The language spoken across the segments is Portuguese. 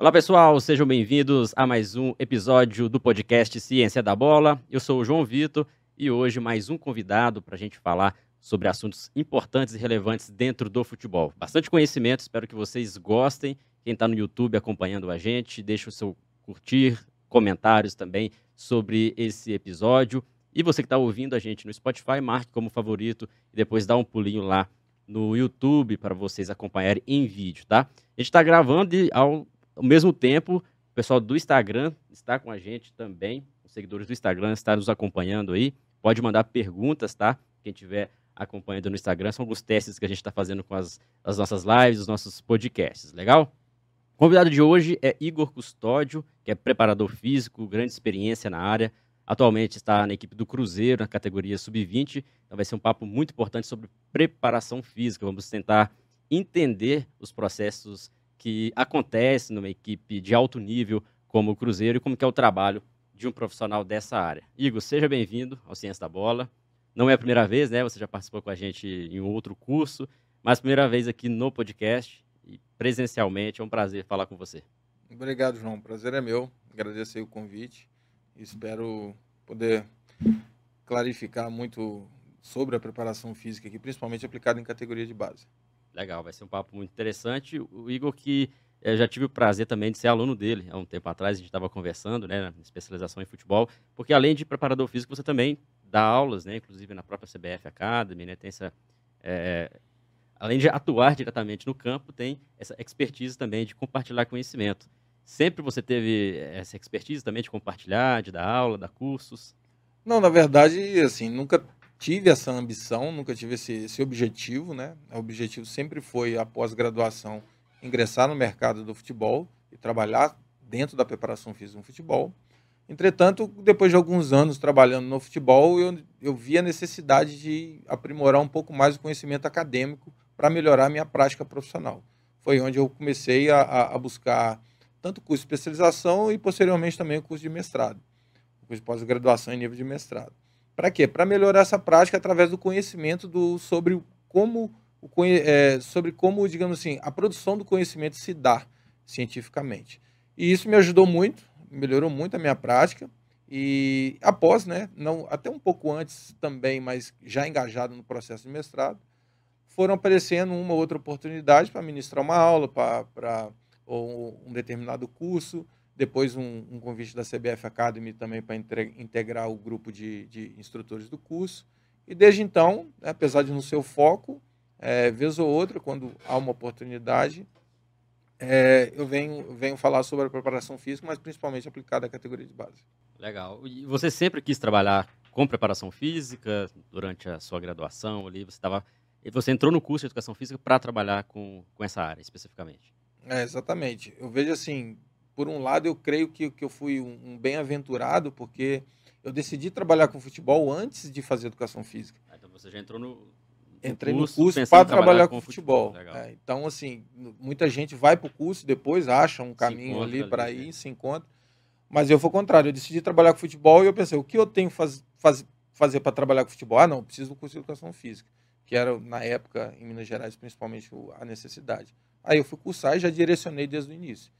Olá pessoal, sejam bem-vindos a mais um episódio do podcast Ciência da Bola. Eu sou o João Vitor e hoje mais um convidado para a gente falar sobre assuntos importantes e relevantes dentro do futebol. Bastante conhecimento, espero que vocês gostem. Quem está no YouTube acompanhando a gente, deixa o seu curtir, comentários também sobre esse episódio. E você que está ouvindo a gente no Spotify, marque como favorito e depois dá um pulinho lá no YouTube para vocês acompanharem em vídeo, tá? A gente está gravando e ao, ao mesmo tempo o pessoal do Instagram está com a gente também. Os seguidores do Instagram estão nos acompanhando aí. Pode mandar perguntas, tá? Quem tiver acompanhando no Instagram, são alguns testes que a gente está fazendo com as, as nossas lives, os nossos podcasts, legal? O convidado de hoje é Igor Custódio, que é preparador físico, grande experiência na área. Atualmente está na equipe do Cruzeiro, na categoria sub-20. Então vai ser um papo muito importante sobre preparação física. Vamos tentar entender os processos que acontecem numa equipe de alto nível como o Cruzeiro e como é o trabalho de um profissional dessa área. Igor, seja bem-vindo ao Ciência da Bola. Não é a primeira vez, né? Você já participou com a gente em outro curso, mas primeira vez aqui no podcast e presencialmente. É um prazer falar com você. Obrigado, João. O prazer é meu. Agradecer o convite. Espero poder clarificar muito sobre a preparação física aqui, principalmente aplicada em categoria de base. Legal, vai ser um papo muito interessante. O Igor que eu já tive o prazer também de ser aluno dele há um tempo atrás, a gente estava conversando, né, na especialização em futebol, porque além de preparador físico, você também dá aulas, né, inclusive na própria CBF Academy, né, tem essa, é, além de atuar diretamente no campo, tem essa expertise também de compartilhar conhecimento. Sempre você teve essa expertise também de compartilhar, de dar aula, dar cursos? Não, na verdade, assim, nunca tive essa ambição, nunca tive esse, esse objetivo, né? O objetivo sempre foi, após graduação, ingressar no mercado do futebol e trabalhar dentro da preparação física no futebol. Entretanto, depois de alguns anos trabalhando no futebol, eu, eu vi a necessidade de aprimorar um pouco mais o conhecimento acadêmico para melhorar a minha prática profissional. Foi onde eu comecei a, a buscar tanto curso de especialização e posteriormente também o curso de mestrado, o curso de pós-graduação em nível de mestrado. Para quê? Para melhorar essa prática através do conhecimento do, sobre como o, é, sobre como, digamos assim, a produção do conhecimento se dá cientificamente. E isso me ajudou muito, melhorou muito a minha prática. E após, né, não, até um pouco antes também, mas já engajado no processo de mestrado, foram aparecendo uma ou outra oportunidade para ministrar uma aula, para um determinado curso, depois um, um, convite da CBF Academy também para integrar o grupo de, de, instrutores do curso. E desde então, né, apesar de não ser o foco, é, vez ou outra, quando há uma oportunidade, é, eu venho, venho falar sobre a preparação física, mas principalmente aplicada à categoria de base. Legal. E você sempre quis trabalhar com preparação física durante a sua graduação ali? Você estava, você entrou no curso de educação física para trabalhar com, com essa área especificamente? É, exatamente. Eu vejo assim, por um lado, eu creio que, que eu fui um, um bem-aventurado, porque eu decidi trabalhar com futebol antes de fazer educação física. Ah, então você já entrou no, entrei no curso para trabalhar com futebol. futebol. É, então, assim, muita gente vai para o curso depois, acha um caminho ali para ir, né? se encontra. Mas eu fui o contrário, eu decidi trabalhar com futebol e eu pensei, o que eu tenho que faz, faz, fazer para trabalhar com futebol? Ah, não, preciso do curso de educação física, que era, na época, em Minas Gerais, principalmente, a necessidade. Aí eu fui cursar e já direcionei desde o início.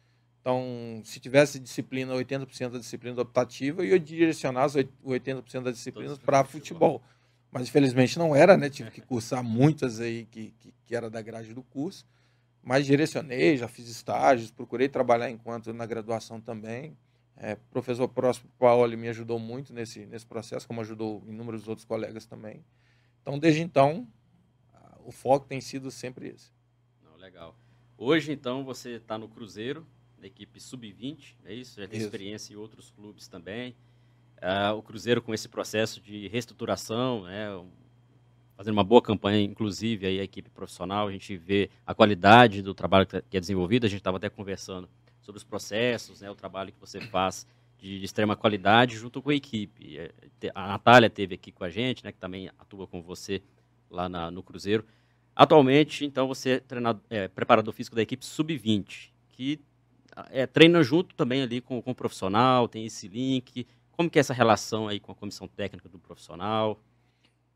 Então, se tivesse disciplina, 80% da disciplina optativa, eu ia direcionar as 80% das disciplinas para futebol. futebol mas infelizmente não era, né? Tive que cursar muitas aí que, que, que, era da grade do curso. Mas direcionei, já fiz estágios, procurei trabalhar enquanto na graduação também. É, professor Próximo Paoli me ajudou muito nesse, nesse processo, como ajudou inúmeros outros colegas também. Então, desde então, o foco tem sido sempre esse. Não, legal. Hoje, então, você está no Cruzeiro, na equipe sub-20, é isso? Já tem isso. experiência em outros clubes também. Uh, o Cruzeiro com esse processo de reestruturação, né, fazendo uma boa campanha, inclusive aí a equipe profissional, a gente vê a qualidade do trabalho que é desenvolvido, a gente estava até conversando sobre os processos, né, o trabalho que você faz de, de, extrema qualidade junto com a equipe. É, a Natália teve aqui com a gente, né, que também atua com você lá na, no Cruzeiro. Atualmente, então, você é, treinador, é preparador físico da equipe sub-20, que é, treina junto também ali com, com o profissional, tem esse link, como que é essa relação aí com a comissão técnica do profissional?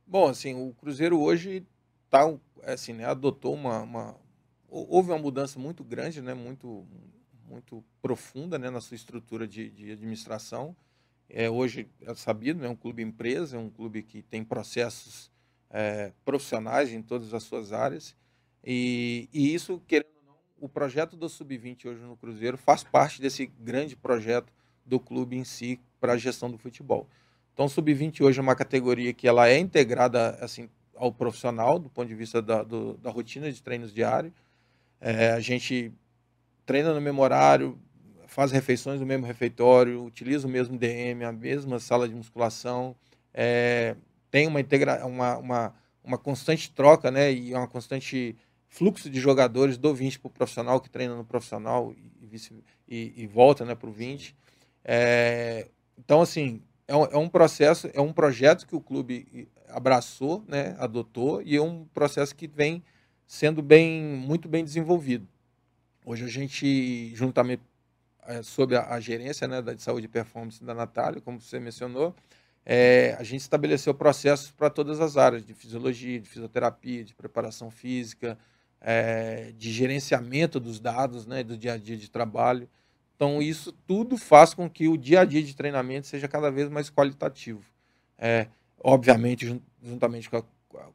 Bom, assim, o Cruzeiro hoje tá, assim, né, adotou uma, uma, houve uma mudança muito grande, né, muito muito profunda né, na sua estrutura de, de administração. É, hoje é sabido, é um clube empresa, é um clube que tem processos é, profissionais em todas as suas áreas. E, e isso, querendo o projeto do Sub-20 hoje no Cruzeiro faz parte desse grande projeto do clube em si para a gestão do futebol. Então, o Sub-20 hoje é uma categoria que ela é integrada assim, ao profissional, do ponto de vista da, do, da rotina de treinos diários. É, a gente treina no mesmo horário, faz refeições no mesmo refeitório, utiliza o mesmo DM, a mesma sala de musculação, é, tem uma, integra uma, uma, uma constante troca né, e uma constante fluxo de jogadores do 20 para o profissional, que treina no profissional e, vice, e, e volta né, para o 20. É, então, assim, é um, é um processo, é um projeto que o clube abraçou, né, adotou, e é um processo que vem sendo bem, muito bem desenvolvido. Hoje a gente, juntamente é, sob a, a, gerência né, da de saúde e performance da Natália, como você mencionou, é, a gente estabeleceu processos para todas as áreas, de fisiologia, de fisioterapia, de preparação física, é, de gerenciamento dos dados, né, do dia a dia de trabalho. Então, isso tudo faz com que o dia a dia de treinamento seja cada vez mais qualitativo. É, obviamente, juntamente com a,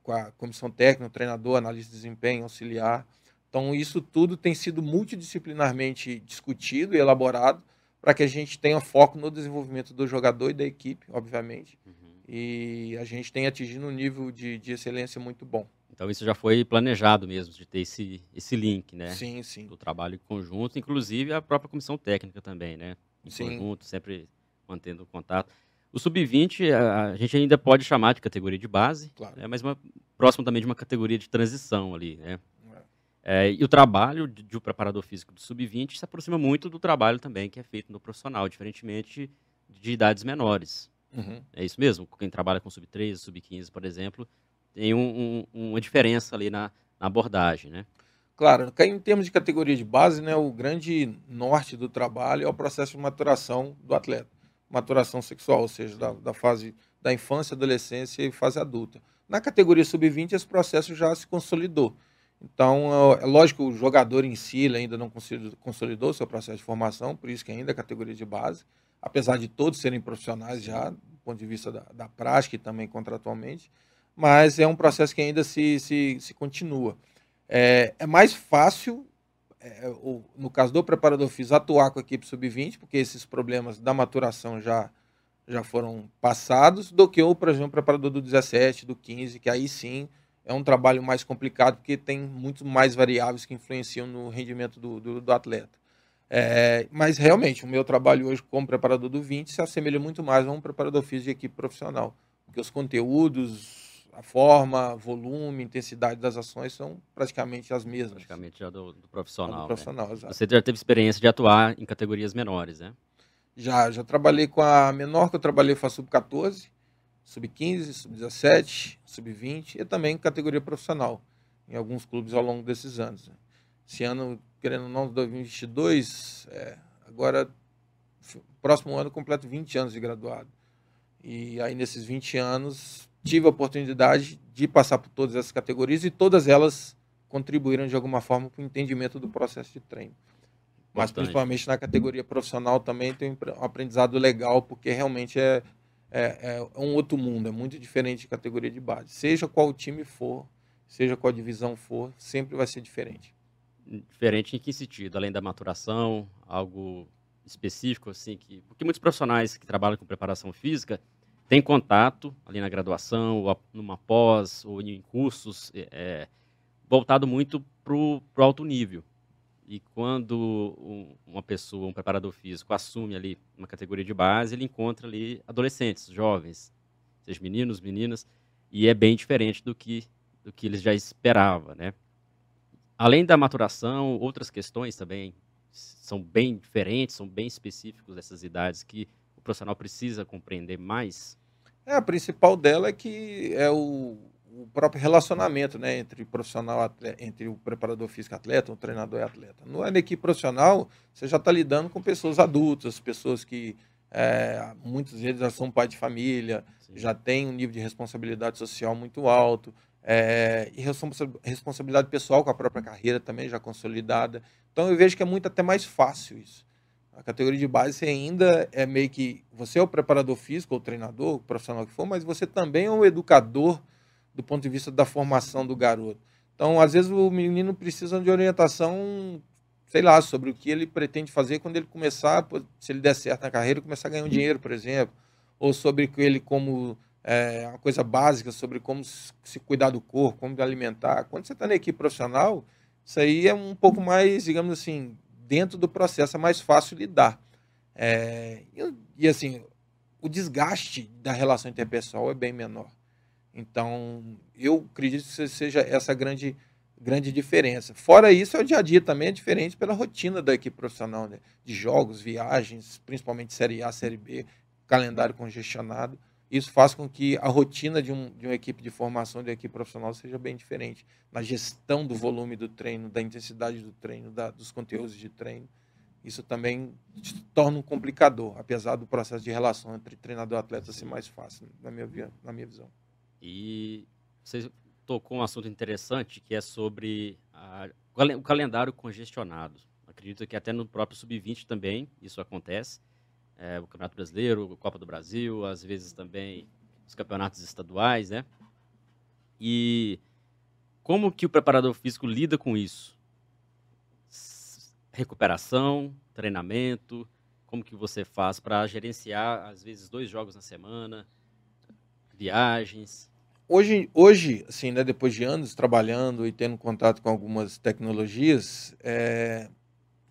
com a comissão técnica, treinador, analista de desempenho, auxiliar. Então, isso tudo tem sido multidisciplinarmente discutido e elaborado para que a gente tenha foco no desenvolvimento do jogador e da equipe, obviamente, uhum. e a gente tenha atingido um nível de, de excelência muito bom. Então isso já foi planejado mesmo, de ter esse, esse link, né? Sim, sim. Do trabalho conjunto, inclusive a própria comissão técnica também, né? Em sim. conjunto, sempre mantendo contato. O sub-20 a, a, gente ainda pode chamar de categoria de base, claro. né? mas uma, próximo também de uma categoria de transição ali, né? É, e o trabalho de, de um preparador físico do sub-20 se aproxima muito do trabalho também que é feito no profissional, diferentemente de idades menores. Uhum. É isso mesmo? Quem trabalha com sub-13, sub-15, por exemplo, tem um, um, uma diferença ali na, na, abordagem, né? Claro, em termos de categoria de base, né, o grande norte do trabalho é o processo de maturação do atleta. Maturação sexual, ou seja, da, da fase da infância, adolescência e fase adulta. Na categoria sub-20, esse processo já se consolidou. Então, é, é lógico que o jogador em si ainda não consolidou seu processo de formação, por isso que ainda é categoria de base, apesar de todos serem profissionais já, do ponto de vista da, da prática e também contratualmente, mas é um processo que ainda se, se, se continua. É, é mais fácil, é, o, no caso do preparador físico, atuar com a equipe sub-20, porque esses problemas da maturação já, já foram passados, do que o, por exemplo, preparador do 17, do 15, que aí sim é um trabalho mais complicado porque tem muito mais variáveis que influenciam no rendimento do, do, do atleta. É, mas realmente, o meu trabalho hoje como preparador do 20 se assemelha muito mais a um preparador físico de equipe profissional, porque os conteúdos, a forma, volume, intensidade das ações são praticamente as mesmas. Praticamente já do, do profissional. Do profissional né? Você já teve experiência de atuar em categorias menores, né? Já, já trabalhei com a menor que eu trabalhei foi a sub-14, sub-15, sub-17, sub-20 e também categoria profissional em alguns clubes ao longo desses anos. Né? Esse ano, querendo ou não, 2022, é, agora, próximo ano, completo 20 anos de graduado. E aí, nesses 20 anos, tive a oportunidade de passar por todas essas categorias e todas elas contribuíram de alguma forma para o entendimento do processo de treino. Mas, principalmente na categoria profissional, também tem um aprendizado legal, porque realmente é, é, é um outro mundo, é muito diferente de categoria de base. Seja qual time for, seja qual divisão for, sempre vai ser diferente. Diferente em que sentido? Além da maturação, algo específico assim que porque muitos profissionais que trabalham com preparação física têm contato ali na graduação ou numa pós ou em cursos é, é voltado muito para o alto nível e quando um, uma pessoa, um preparador físico, assume ali uma categoria de base, ele encontra ali adolescentes, jovens, seja meninos, meninas, e é bem diferente do que, do que eles já esperavam, né? Além da maturação, outras questões também são bem diferentes, são bem específicos dessas idades que profissional precisa compreender mais. É, a principal dela é que é o, o próprio relacionamento né, entre profissional atleta, entre o preparador físico atleta, o treinador e atleta. No é equipe profissional, você já está lidando com pessoas adultas, pessoas que é, muitos deles já são pai de família, Sim. já têm um nível de responsabilidade social muito alto, é, e responsabilidade pessoal com a própria carreira também já consolidada. Então eu vejo que é muito até mais fácil isso. A categoria de base ainda é meio que. Você é o preparador físico, ou treinador, o profissional que for, mas você também é o educador do ponto de vista da formação do garoto. Então, às vezes, o menino precisa de orientação, sei lá, sobre o que ele pretende fazer quando ele começar, se ele der certo na carreira, começar a ganhar um dinheiro, por exemplo. Ou sobre ele como é, uma coisa básica, sobre como se cuidar do corpo, como alimentar. Quando você está na equipe profissional, isso aí é um pouco mais, digamos assim, dentro do processo é mais fácil lidar. É, e, e, assim, o desgaste da relação interpessoal é bem menor. Então, eu acredito que seja essa grande, grande diferença. Fora isso, é o dia a dia também é diferente pela rotina da equipe profissional, né? de jogos, viagens, principalmente Série A, Série B, calendário congestionado. Isso faz com que a rotina de, um, de uma equipe de formação de equipe profissional seja bem diferente. Na gestão do volume do treino, da intensidade do treino, da, dos conteúdos de treino. Isso também se torna um complicador, apesar do processo de relação entre treinador e atleta ser mais fácil, na minha, na minha visão. E você tocou um assunto interessante que é sobre a, o calendário congestionado. Acredito que até no próprio Sub-20 também isso acontece é, o Campeonato Brasileiro, a Copa do Brasil, às vezes também os campeonatos estaduais, né? E como que o preparador físico lida com isso? Recuperação, treinamento, como que você faz para gerenciar, às vezes, dois jogos na semana, viagens? Hoje, hoje assim, né, depois de anos trabalhando e tendo contato com algumas tecnologias, é,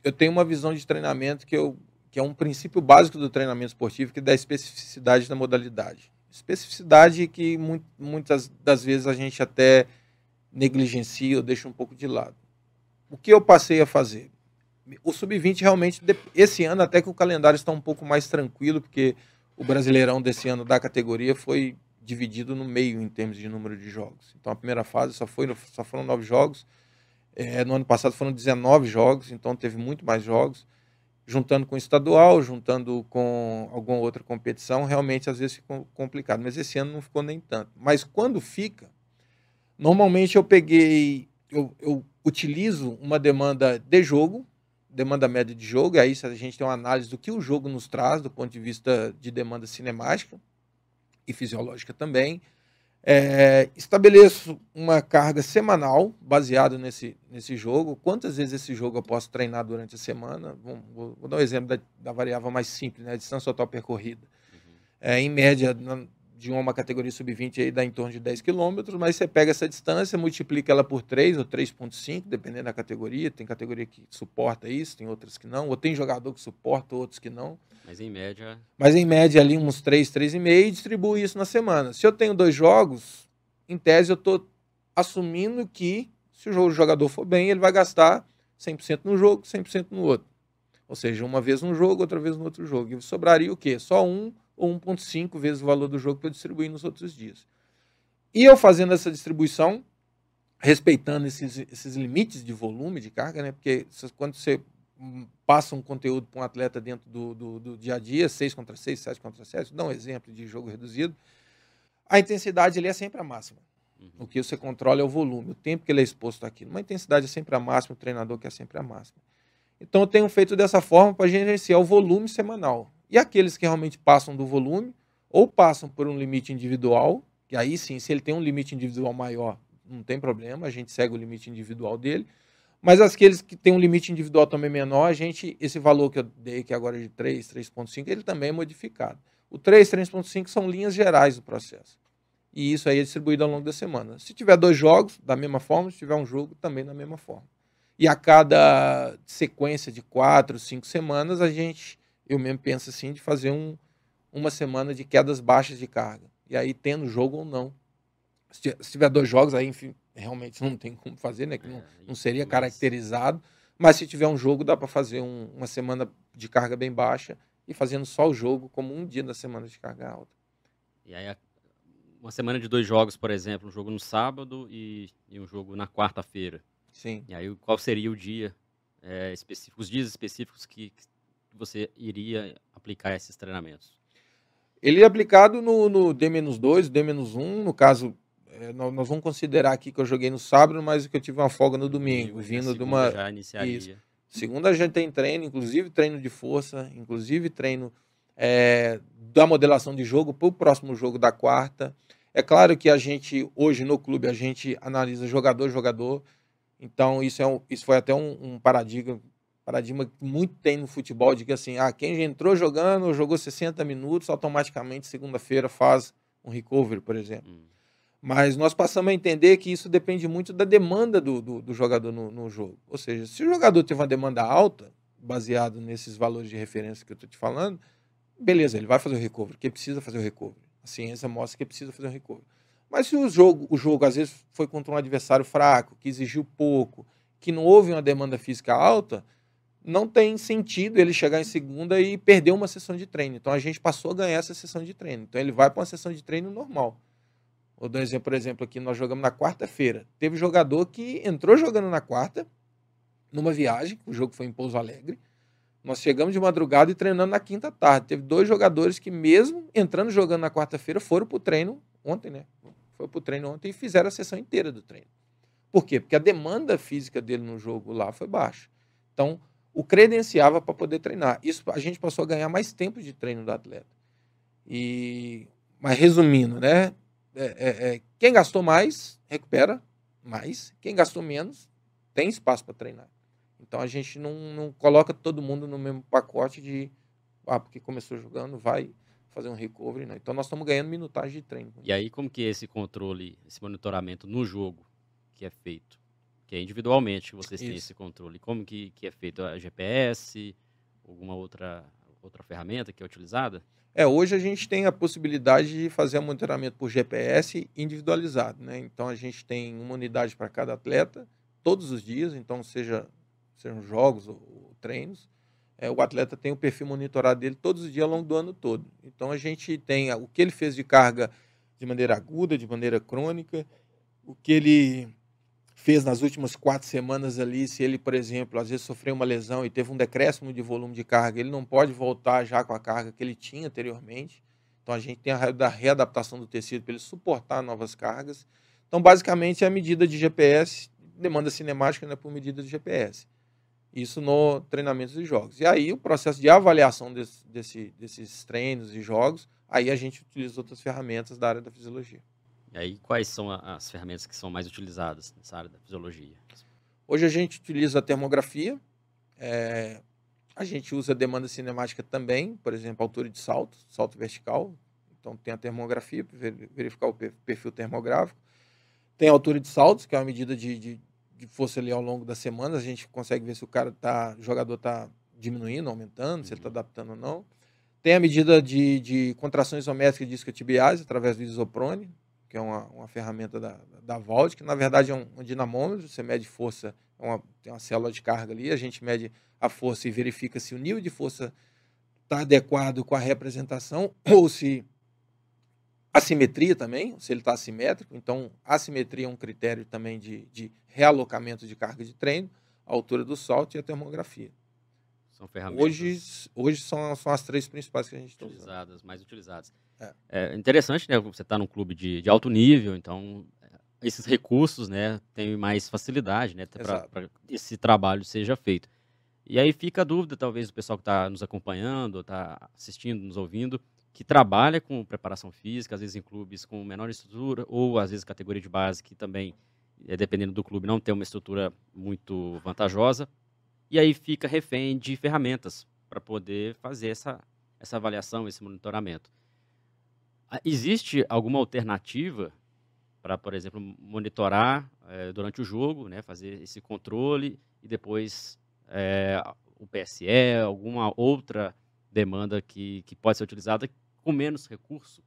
eu tenho uma visão de treinamento que eu que é um princípio básico do treinamento esportivo, que é da especificidade da modalidade. Especificidade que muitas das vezes a gente até negligencia ou deixa um pouco de lado. O que eu passei a fazer? O sub-20 realmente, esse ano até que o calendário está um pouco mais tranquilo, porque o Brasileirão desse ano da categoria foi dividido no meio em termos de número de jogos. Então a primeira fase só, foi, só foram nove jogos. É, no ano passado foram 19 jogos, então teve muito mais jogos juntando com o estadual, juntando com alguma outra competição, realmente às vezes fica complicado. Mas esse ano não ficou nem tanto. Mas quando fica, normalmente eu peguei, eu, eu utilizo uma demanda de jogo, demanda média de jogo, e aí a gente tem uma análise do que o jogo nos traz do ponto de vista de demanda cinemática e fisiológica também. É, estabeleço uma carga semanal baseada nesse, nesse jogo. Quantas vezes esse jogo eu posso treinar durante a semana? Vou, vou dar um exemplo da, da, variável mais simples, né? a distância total percorrida. Uhum. É, em média, na, de uma categoria sub-20 aí dá em torno de 10 quilômetros, mas você pega essa distância, multiplica ela por 3 ou 3.5, dependendo da categoria. Tem categoria que suporta isso, tem outras que não. Ou tem jogador que suporta, outros que não. Mas em média. Mas em média ali uns 3, 3,5 e distribuo isso na semana. Se eu tenho dois jogos, em tese eu estou assumindo que se o jogador for bem, ele vai gastar 100% no jogo, 100% no outro. Ou seja, uma vez num jogo, outra vez no outro jogo. E sobraria o quê? Só um ou 1,5 vezes o valor do jogo para distribuir nos outros dias. E eu fazendo essa distribuição, respeitando esses, esses limites de volume de carga, né? Porque quando você passa um conteúdo para um atleta dentro do, do, do, dia a dia, 6 contra 6, 7 contra 7, dá um exemplo de jogo reduzido, a intensidade ali é sempre a máxima. Uhum. O que você controla é o volume, o tempo que ele é exposto àquilo. Uma intensidade é sempre a máxima, o treinador quer sempre a máxima. Então eu tenho feito dessa forma para gerenciar o volume semanal. E aqueles que realmente passam do volume, ou passam por um limite individual, que aí sim, se ele tem um limite individual maior, não tem problema, a gente segue o limite individual dele. Mas aqueles que têm um limite individual também menor, a gente, esse valor que eu dei aqui agora de 3, 3.5, ele também é modificado. O 3, 3.5 são linhas gerais do processo. E isso aí é distribuído ao longo da semana. Se tiver dois jogos, da mesma forma, se tiver um jogo, também da mesma forma. E a cada sequência de quatro, cinco semanas, a gente, eu mesmo penso assim, de fazer um, uma semana de quedas baixas de carga. E aí, tendo jogo ou não. Se tiver dois jogos, aí, enfim, realmente não tem como fazer, né? Que não, é, não seria caracterizado. Mas se tiver um jogo, dá para fazer um, uma semana de carga bem baixa e fazendo só o jogo como um dia da semana de carga alta. E aí, uma semana de dois jogos, por exemplo, um jogo no sábado e, e um jogo na quarta-feira. Sim. E aí, qual seria o dia é, específico, os dias específicos que, que você iria aplicar esses treinamentos? Ele é aplicado no, no D-2, D-1, no caso é, nós vamos considerar aqui que eu joguei no sábado, mas que eu tive uma folga no domingo, vindo de uma. Já iniciaria. Isso. Segunda a gente tem treino, inclusive treino de força, inclusive treino é, da modelação de jogo para o próximo jogo da quarta. É claro que a gente, hoje no clube, a gente analisa jogador jogador. Então, isso, é um, isso foi até um, um paradigma, paradigma que muito tem no futebol, de que assim, ah, quem já entrou jogando, jogou 60 minutos, automaticamente segunda-feira faz um recovery, por exemplo. Hum. Mas nós passamos a entender que isso depende muito da demanda do, do, do jogador no, no, jogo. Ou seja, se o jogador teve uma demanda alta, baseado nesses valores de referência que eu estou te falando, beleza, ele vai fazer o recovery, porque precisa fazer o recovery. A ciência mostra que precisa fazer o recovery. Mas se o jogo, o jogo às vezes foi contra um adversário fraco, que exigiu pouco, que não houve uma demanda física alta, não tem sentido ele chegar em segunda e perder uma sessão de treino. Então a gente passou a ganhar essa sessão de treino. Então ele vai para uma sessão de treino normal. Vou dar um exemplo, por exemplo, aqui nós jogamos na quarta-feira. Teve jogador que entrou jogando na quarta, numa viagem, o jogo foi em Pouso Alegre. Nós chegamos de madrugada e treinando na quinta tarde. Teve dois jogadores que, mesmo entrando jogando na quarta-feira, foram para o treino ontem, né? Foi para o treino ontem e fizeram a sessão inteira do treino. Por quê? Porque a demanda física dele no jogo lá foi baixa. Então, o credenciava para poder treinar. Isso a gente passou a ganhar mais tempo de treino do atleta. E, mas resumindo, né? É, é, é, quem gastou mais, recupera mais. Quem gastou menos, tem espaço para treinar. Então a gente não, não coloca todo mundo no mesmo pacote de ah, porque começou jogando, vai fazer um recovery, né? Então nós estamos ganhando minutagem de treino. E aí como que é esse controle, esse monitoramento no jogo que é feito? Que é individualmente que vocês Isso. têm esse controle. Como que, que é feito? A GPS, alguma outra outra ferramenta que é utilizada? É, hoje a gente tem a possibilidade de fazer monitoramento por GPS individualizado, né? Então a gente tem uma unidade para cada atleta todos os dias, então seja sejam jogos ou, ou treinos, é, o atleta tem o perfil monitorado dele todos os dias ao longo do ano todo. Então a gente tem o que ele fez de carga de maneira aguda, de maneira crônica, o que ele fez nas últimas quatro semanas ali, se ele, por exemplo, às vezes sofreu uma lesão e teve um decréscimo de volume de carga, ele não pode voltar já com a carga que ele tinha anteriormente. Então a gente tem a readaptação do tecido para ele suportar novas cargas. Então, basicamente, é a medida de GPS, demanda cinemática né, por medida de GPS. Isso no treinamento de jogos. E aí, o processo de avaliação desse, desse, desses treinos e jogos, aí a gente utiliza outras ferramentas da área da fisiologia. E aí, quais são as ferramentas que são mais utilizadas nessa área da fisiologia? Hoje a gente utiliza a termografia, é, a gente usa a demanda cinemática também, por exemplo, altura de salto, salto vertical. Então tem a termografia para verificar o perfil termográfico. Tem a altura de saltos, que é uma medida de, de, de força ali ao longo das semanas. A gente consegue ver se o cara tá, o jogador está diminuindo, aumentando, se ele está uhum. adaptando ou não. Tem a medida de, de contrações isométricas discotibiais através do isoprone que é uma, uma ferramenta da, da Vault, que na verdade é um, um dinamômetro, você mede força, é uma, tem uma célula de carga ali, a gente mede a força e verifica se o nível de força está adequado com a representação ou se assimetria também, se ele está assimétrico. Então, assimetria é um critério também de, de realocamento de carga de treino, a altura do salto e a termografia. São ferramentas. Hoje, hoje são, são as três principais que a gente está. Utilizadas, mais utilizadas. É. é interessante, né? Você está num clube de, de alto nível, então esses recursos, né, têm mais facilidade, né, para esse trabalho seja feito. E aí fica a dúvida, talvez, do pessoal que está nos acompanhando, está assistindo, nos ouvindo, que trabalha com preparação física, às vezes em clubes com menor estrutura, ou às vezes categoria de base, que também, é, dependendo do clube, não tem uma estrutura muito vantajosa, e aí fica refém de ferramentas para poder fazer essa, essa avaliação, esse monitoramento. Ah, existe alguma alternativa para, por exemplo, monitorar é, durante o jogo, né, fazer esse controle e depois é, o PSE, alguma outra demanda que, que pode ser utilizada com menos recurso?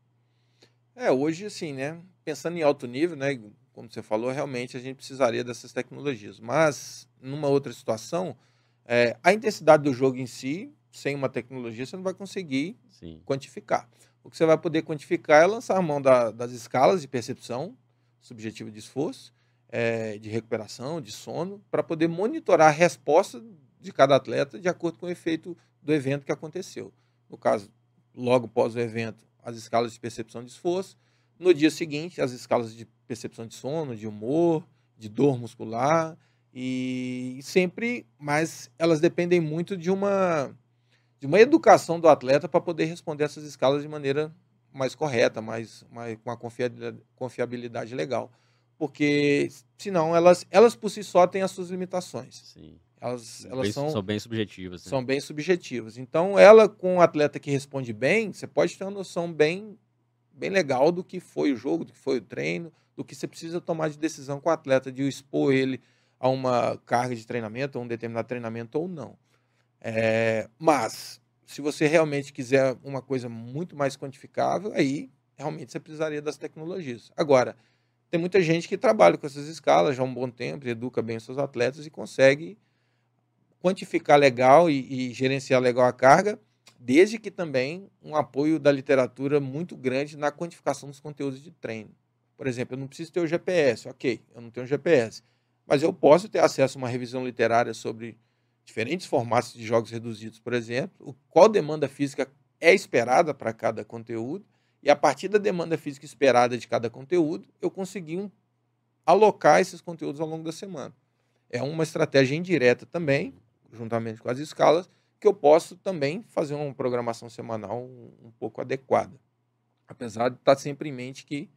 É, hoje, assim, né, pensando em alto nível, né, como você falou, realmente a gente precisaria dessas tecnologias. Mas, numa outra situação, é, a intensidade do jogo em si, sem uma tecnologia, você não vai conseguir Sim. quantificar. O que você vai poder quantificar é lançar a mão da, das escalas de percepção, subjetivo de esforço, é, de recuperação, de sono, para poder monitorar a resposta de cada atleta de acordo com o efeito do evento que aconteceu. No caso, logo após o evento, as escalas de percepção de esforço. No dia seguinte, as escalas de percepção de sono, de humor, de dor muscular, e sempre, mas elas dependem muito de uma de uma educação do atleta para poder responder essas escalas de maneira mais correta, mais, mais com a confiabilidade, confiabilidade legal. Porque senão elas, elas por si só têm as suas limitações. Sim. Elas, elas bem, são, são bem subjetivas. né? são bem subjetivas. Então, ela com um atleta que responde bem, você pode ter uma noção bem, bem legal do que foi o jogo, do que foi o treino, do que você precisa tomar de decisão com o atleta, de expor ele a uma carga de treinamento, a um determinado treinamento ou não. É, mas, se você realmente quiser uma coisa muito mais quantificável, aí realmente você precisaria das tecnologias. Agora, tem muita gente que trabalha com essas escalas já há um bom tempo, educa bem os seus atletas e consegue quantificar legal e, e gerenciar legal a carga, desde que também um apoio da literatura muito grande na quantificação dos conteúdos de treino. Por exemplo, eu não preciso ter o GPS, ok, eu não tenho GPS, mas eu posso ter acesso a uma revisão literária sobre diferentes formatos de jogos reduzidos, por exemplo, qual demanda física é esperada para cada conteúdo, e a partir da demanda física esperada de cada conteúdo, eu consegui um, alocar esses conteúdos ao longo da semana. É uma estratégia indireta também, juntamente com as escalas, que eu posso também fazer uma programação semanal um, pouco adequada. Apesar de estar sempre em mente que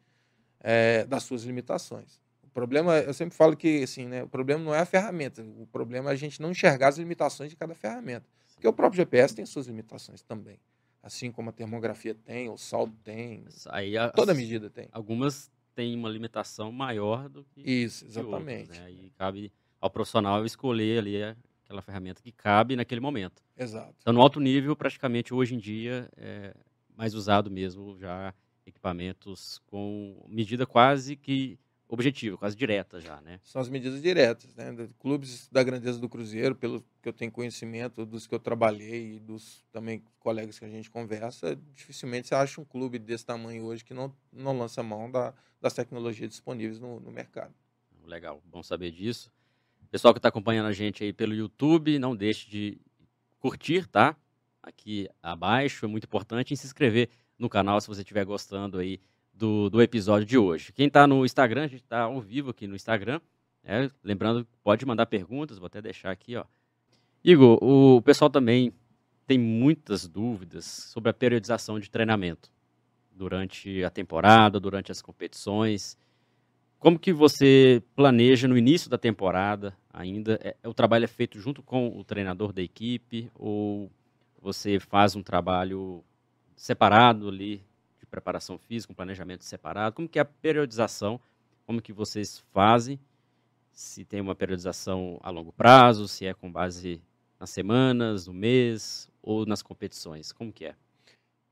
é, das suas limitações. O problema, eu sempre falo que assim, né, o problema não é a ferramenta, o problema é a gente não enxergar as limitações de cada ferramenta. Porque o próprio GPS tem suas limitações também. Assim como a termografia tem, o saldo tem, Aí, a- toda medida tem. Algumas têm uma limitação maior do que Isso, que outras, exatamente. né? Aí cabe ao profissional escolher ali aquela ferramenta que cabe naquele momento. Exato. Então, no alto nível, praticamente hoje em dia, é mais usado mesmo já equipamentos com medida quase que objetiva, quase direta já, né? São as medidas diretas, né? Clubes da grandeza do Cruzeiro, pelo que eu tenho conhecimento, dos que eu trabalhei e dos também colegas que a gente conversa, dificilmente você acha um clube desse tamanho hoje que não, não lança mão da, das tecnologias disponíveis no, no mercado. Legal, bom saber disso. Pessoal que está acompanhando a gente aí pelo YouTube, não deixe de curtir, tá? Aqui abaixo, é muito importante, e se inscrever no canal se você estiver gostando aí do, do episódio de hoje. Quem está no Instagram, a gente está ao vivo aqui no Instagram. né? lembrando, pode mandar perguntas, vou até deixar aqui, ó. Igor, o pessoal também tem muitas dúvidas sobre a periodização de treinamento durante a temporada, durante as competições. Como que você planeja no início da temporada ainda? É, o trabalho é feito junto com o treinador da equipe ou você faz um trabalho separado ali de preparação física, um planejamento separado? Como que é a periodização? Como que vocês fazem? Se tem uma periodização a longo prazo, se é com base nas semanas, no mês ou nas competições? Como que é?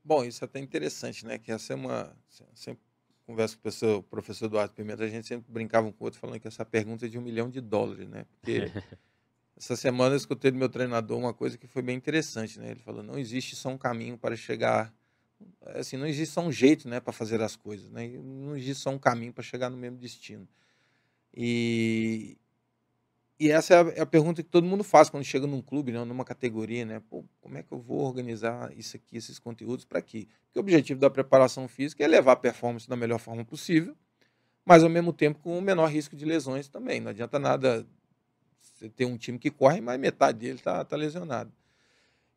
Bom, isso é até interessante, né? Que essa é uma. Sempre converso com o professor, professor Eduardo Pimenta, a gente sempre brincava um com o outro falando que essa pergunta é de um milhão de dólares, né? Porque essa semana eu escutei do meu treinador uma coisa que foi bem interessante, né? Ele falou: não existe só um caminho para chegar. Assim, não existe só um jeito, né, para fazer as coisas, né? Não existe só um caminho para chegar no mesmo destino. E, e essa é a, é a pergunta que todo mundo faz quando chega num clube, né, numa categoria, né? Pô, como é que eu vou organizar isso aqui, esses conteúdos para quê? Porque o objetivo da preparação física é levar a performance da melhor forma possível, mas ao mesmo tempo com o menor risco de lesões também. Não adianta nada você ter um time que corre, mas metade dele está tá lesionado.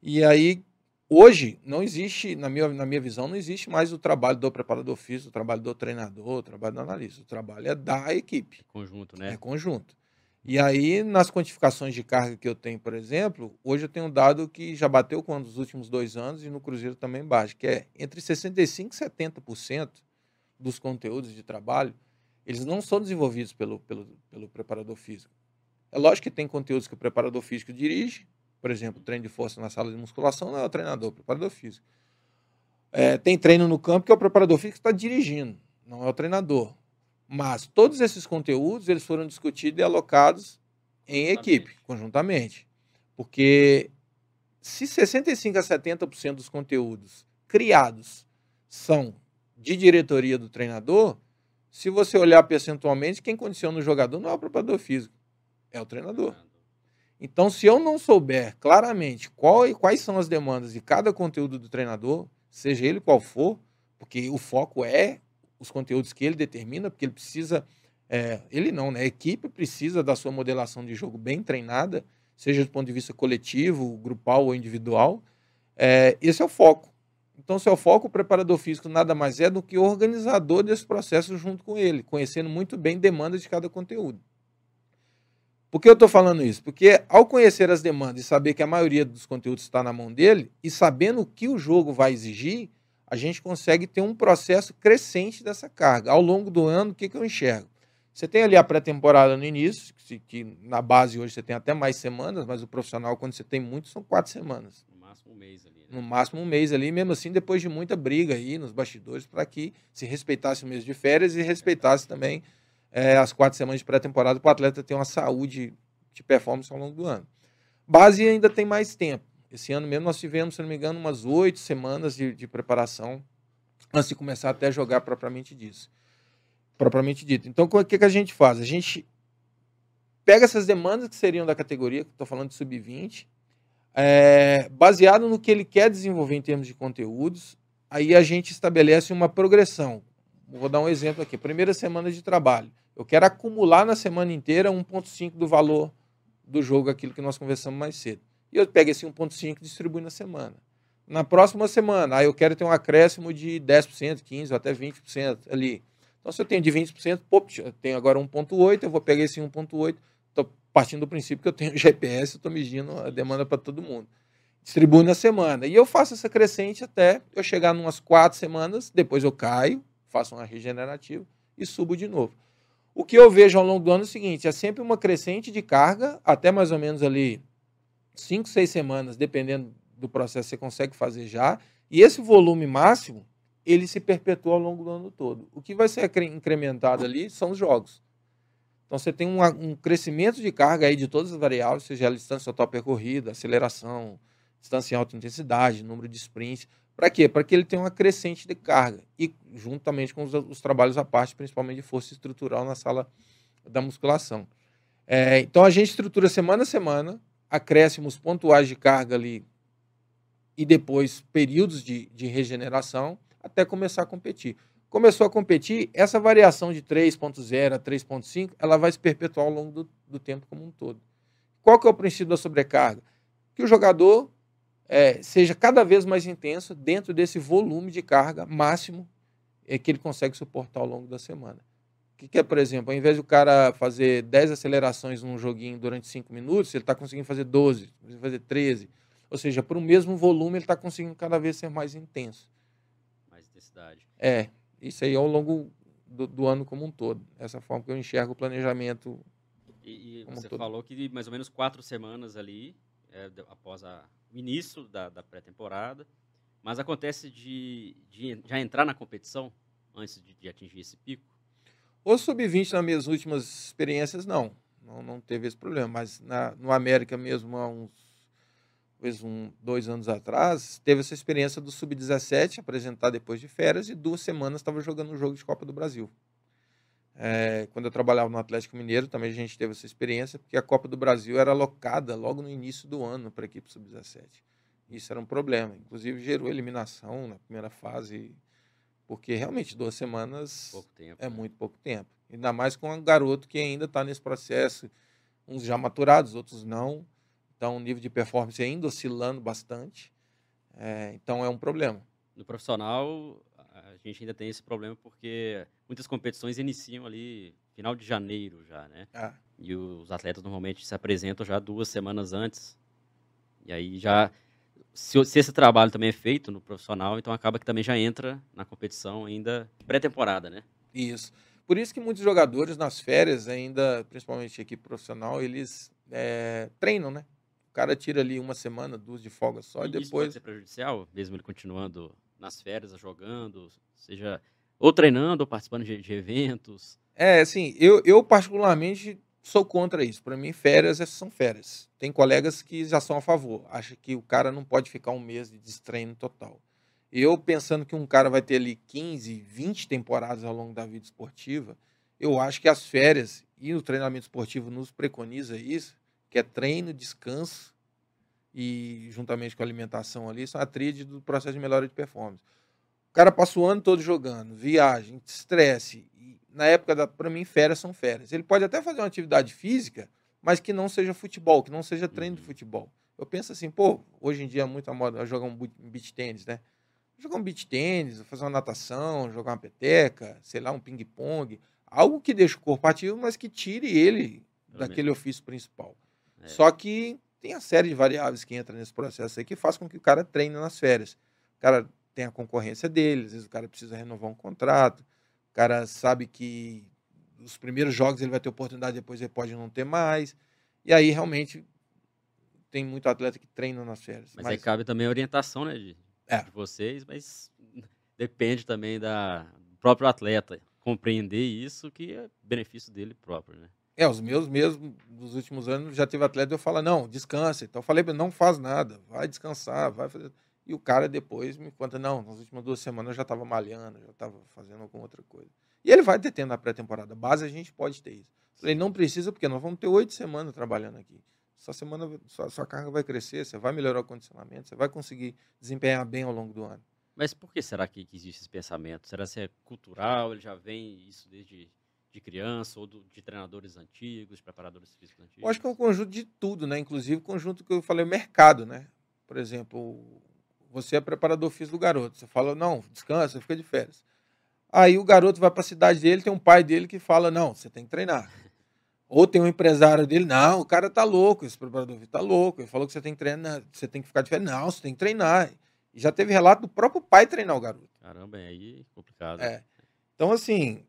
E aí, hoje, não existe, na minha, na minha visão, não existe mais o trabalho do preparador físico, o trabalho do treinador, o trabalho do analista. O trabalho é da equipe. Conjunto, É né? conjunto. E aí, nas quantificações de carga que eu tenho, por exemplo, hoje eu tenho um dado que já bateu com os últimos dois anos e no Cruzeiro também baixa, que é entre 65% e 70% dos conteúdos de trabalho, eles não são desenvolvidos pelo, pelo, pelo preparador físico. É lógico que tem conteúdos que o preparador físico dirige, por exemplo, treino de força na sala de musculação não é o treinador, é o preparador físico. É, tem treino no campo que é o preparador físico que está dirigindo, não é o treinador. Mas todos esses conteúdos eles foram discutidos e alocados em equipe, conjuntamente. Porque se 65 a 70% dos conteúdos criados são de diretoria do treinador, se você olhar percentualmente, quem condiciona o jogador não é o preparador físico, é o treinador. Então, se eu não souber claramente qual, quais são as demandas de cada conteúdo do treinador, seja ele qual for, porque o foco é os conteúdos que ele determina, porque ele precisa. É, ele não, né? A equipe precisa da sua modelação de jogo bem treinada, seja do ponto de vista coletivo, grupal ou individual. É, esse é o foco. Então, seu foco, o preparador físico nada mais é do que o organizador desse processo junto com ele, conhecendo muito bem demandas de cada conteúdo. Por que eu estou falando isso? Porque ao conhecer as demandas e saber que a maioria dos conteúdos está na mão dele, e sabendo o que o jogo vai exigir, a gente consegue ter um processo crescente dessa carga. Ao longo do ano, o que, que eu enxergo? Você tem ali a pré-temporada no início, que, que, na base hoje você tem até mais semanas, mas o profissional, quando você tem muito, são quatro semanas. No máximo um mês ali. Né? No máximo um mês ali, mesmo assim, depois de muita briga aí nos bastidores, para que se respeitasse o mês de férias e respeitasse também é, as quatro semanas de pré-temporada para o atleta ter uma saúde de performance ao longo do ano. Base ainda tem mais tempo. Esse ano mesmo nós tivemos, se não me engano, umas oito semanas de, de preparação antes de começar até a jogar propriamente disso. Propriamente dito. Então, o que, que a gente faz? A gente pega essas demandas que seriam da categoria, que estou falando de sub-20, é, baseado no que ele quer desenvolver em termos de conteúdos, aí a gente estabelece uma progressão. Vou dar um exemplo aqui. Primeira semana de trabalho. Eu quero acumular na semana inteira 1,5 do valor do jogo, aquilo que nós conversamos mais cedo. E eu pego esse 1,5 e distribuo na semana. Na próxima semana, aí eu quero ter um acréscimo de 10%, 15% ou até 20% ali. Então, se eu tenho de 20%, pô, eu tenho agora 1,8, eu vou pegar esse 1,8, estou partindo do princípio que eu tenho GPS, estou medindo a demanda para todo mundo. Distribuo na semana. E eu faço essa crescente até eu chegar em umas quatro semanas, depois eu caio, faço uma regenerativa e subo de novo. O que eu vejo ao longo do ano é o seguinte: é sempre uma crescente de carga, até mais ou menos ali cinco, seis semanas, dependendo do processo, você consegue fazer já. E esse volume máximo, ele se perpetua ao longo do ano todo. O que vai ser incrementado ali são os jogos. Então você tem um, um crescimento de carga aí de todas as variáveis, seja a distância total percorrida, aceleração, distância em alta intensidade, número de sprints. Para quê? Para que ele tenha uma crescente de carga e juntamente com os, os, trabalhos à parte, principalmente de força estrutural na sala da musculação. É, então a gente estrutura semana a semana, acréscimos pontuais de carga ali e depois períodos de, de regeneração até começar a competir. Começou a competir, essa variação de 3.0 a 3.5, ela vai se perpetuar ao longo do, do tempo como um todo. Qual que é o princípio da sobrecarga? Que o jogador é, seja cada vez mais intenso dentro desse volume de carga máximo é, que ele consegue suportar ao longo da semana. O que, que é, por exemplo, ao invés do cara fazer 10 acelerações num joguinho durante 5 minutos, ele está conseguindo fazer 12, fazer 13. Ou seja, por um mesmo volume, ele está conseguindo cada vez ser mais intenso. Mais intensidade. É, isso aí ao longo do, do ano como um todo. Essa forma que eu enxergo o planejamento. E, e você um falou que mais ou menos quatro semanas ali, é, após a, o início da, da pré-temporada, mas acontece de, de, já entrar na competição antes de, de atingir esse pico? O sub-20 nas minhas últimas experiências, não. Não, não teve esse problema. Mas na, no América mesmo, há uns um, dois anos atrás, teve essa experiência do sub-17, apresentar depois de férias, e duas semanas estava jogando um jogo de Copa do Brasil. É, quando eu trabalhava no Atlético Mineiro, também a gente teve essa experiência, porque a Copa do Brasil era alocada logo no início do ano para a equipe sub-17. Isso era um problema. Inclusive, gerou eliminação na primeira fase, porque realmente duas semanas tempo, é né? muito pouco tempo. Ainda mais com um garoto que ainda está nesse processo, uns já maturados, outros não. Então, o nível de performance ainda oscilando bastante. É, então, é um problema. No profissional, a gente ainda tem esse problema porque muitas competições iniciam ali final de janeiro já, né? Ah. E os atletas normalmente se apresentam já duas semanas antes. E aí já se, se, esse trabalho também é feito no profissional, então acaba que também já entra na competição ainda pré-temporada, né? Isso. Por isso que muitos jogadores nas férias, ainda, principalmente equipe profissional, eles é, treinam, né? O cara tira ali uma semana, duas de folga só e, e depois. Isso pode ser prejudicial, mesmo ele continuando nas férias, jogando, seja ou treinando ou participando de, de eventos. É, assim, eu, eu particularmente sou contra isso. Para mim, férias são férias. Tem colegas que já são a favor. Acha que o cara não pode ficar um mês de destreino total. Eu, pensando que um cara vai ter ali 15, 20 temporadas ao longo da vida esportiva, eu acho que as férias e o treinamento esportivo nos preconiza isso, que é treino, descanso e juntamente com a alimentação ali, são a tríade do processo de melhora de performance. cara passa o ano todo jogando, viagem, estresse. Na época, da, pra mim, férias são férias. Ele pode até fazer uma atividade física, mas que não seja futebol, que não seja treino de Uhum. futebol. Eu penso assim, pô, hoje em dia é muito a moda jogar um beach tênis, né? Jogar um beach tênis, fazer uma natação, jogar uma peteca, sei lá, um ping-pong. Algo que deixe o corpo ativo, mas que tire ele Pelo daquele ofício principal. É. Só que tem a série de variáveis que entra nesse processo aí que faz com que o cara treine nas férias. O cara tem a concorrência dele, às vezes o cara precisa renovar um contrato, o cara sabe que os primeiros jogos ele vai ter oportunidade, depois ele pode não ter mais. E aí realmente tem muito atleta que treina nas férias. Mas, aí cabe também a orientação, né, de, É. de vocês, mas depende também da, do próprio atleta compreender isso, que é benefício dele próprio, né? É, os meus mesmo, nos últimos anos, já teve atleta eu falo, não, descansa. Então eu falei, não faz nada, vai descansar, vai fazer. E o cara depois me conta, não, nas últimas duas semanas eu já estava malhando, já estava fazendo alguma outra coisa. E ele vai ter tempo na pré-temporada. Base a gente pode ter isso. Falei, não precisa, porque nós vamos ter oito semanas trabalhando aqui. Sua semana, sua, sua carga vai crescer, você vai melhorar o condicionamento, você vai conseguir desempenhar bem ao longo do ano. Mas por que será que, existe esse pensamento? Será que é cultural? Ele já vem isso desde de criança ou do- de treinadores antigos, preparadores físicos antigos? Eu acho que é um conjunto de tudo, né? Inclusive o conjunto que eu falei, o mercado, né? Por exemplo, você é preparador físico do garoto. Você fala, não, descansa, fica de férias. Aí o garoto vai para a cidade dele, tem um pai dele que fala, não, você tem que treinar. Ou tem um empresário dele, não, o cara tá louco, esse preparador físico tá louco. Ele falou que você tem que treinar, você tem que ficar de férias. Não, você tem que treinar. E já teve relato do próprio pai treinar o garoto. Caramba, é aí complicado. É. Então, assim,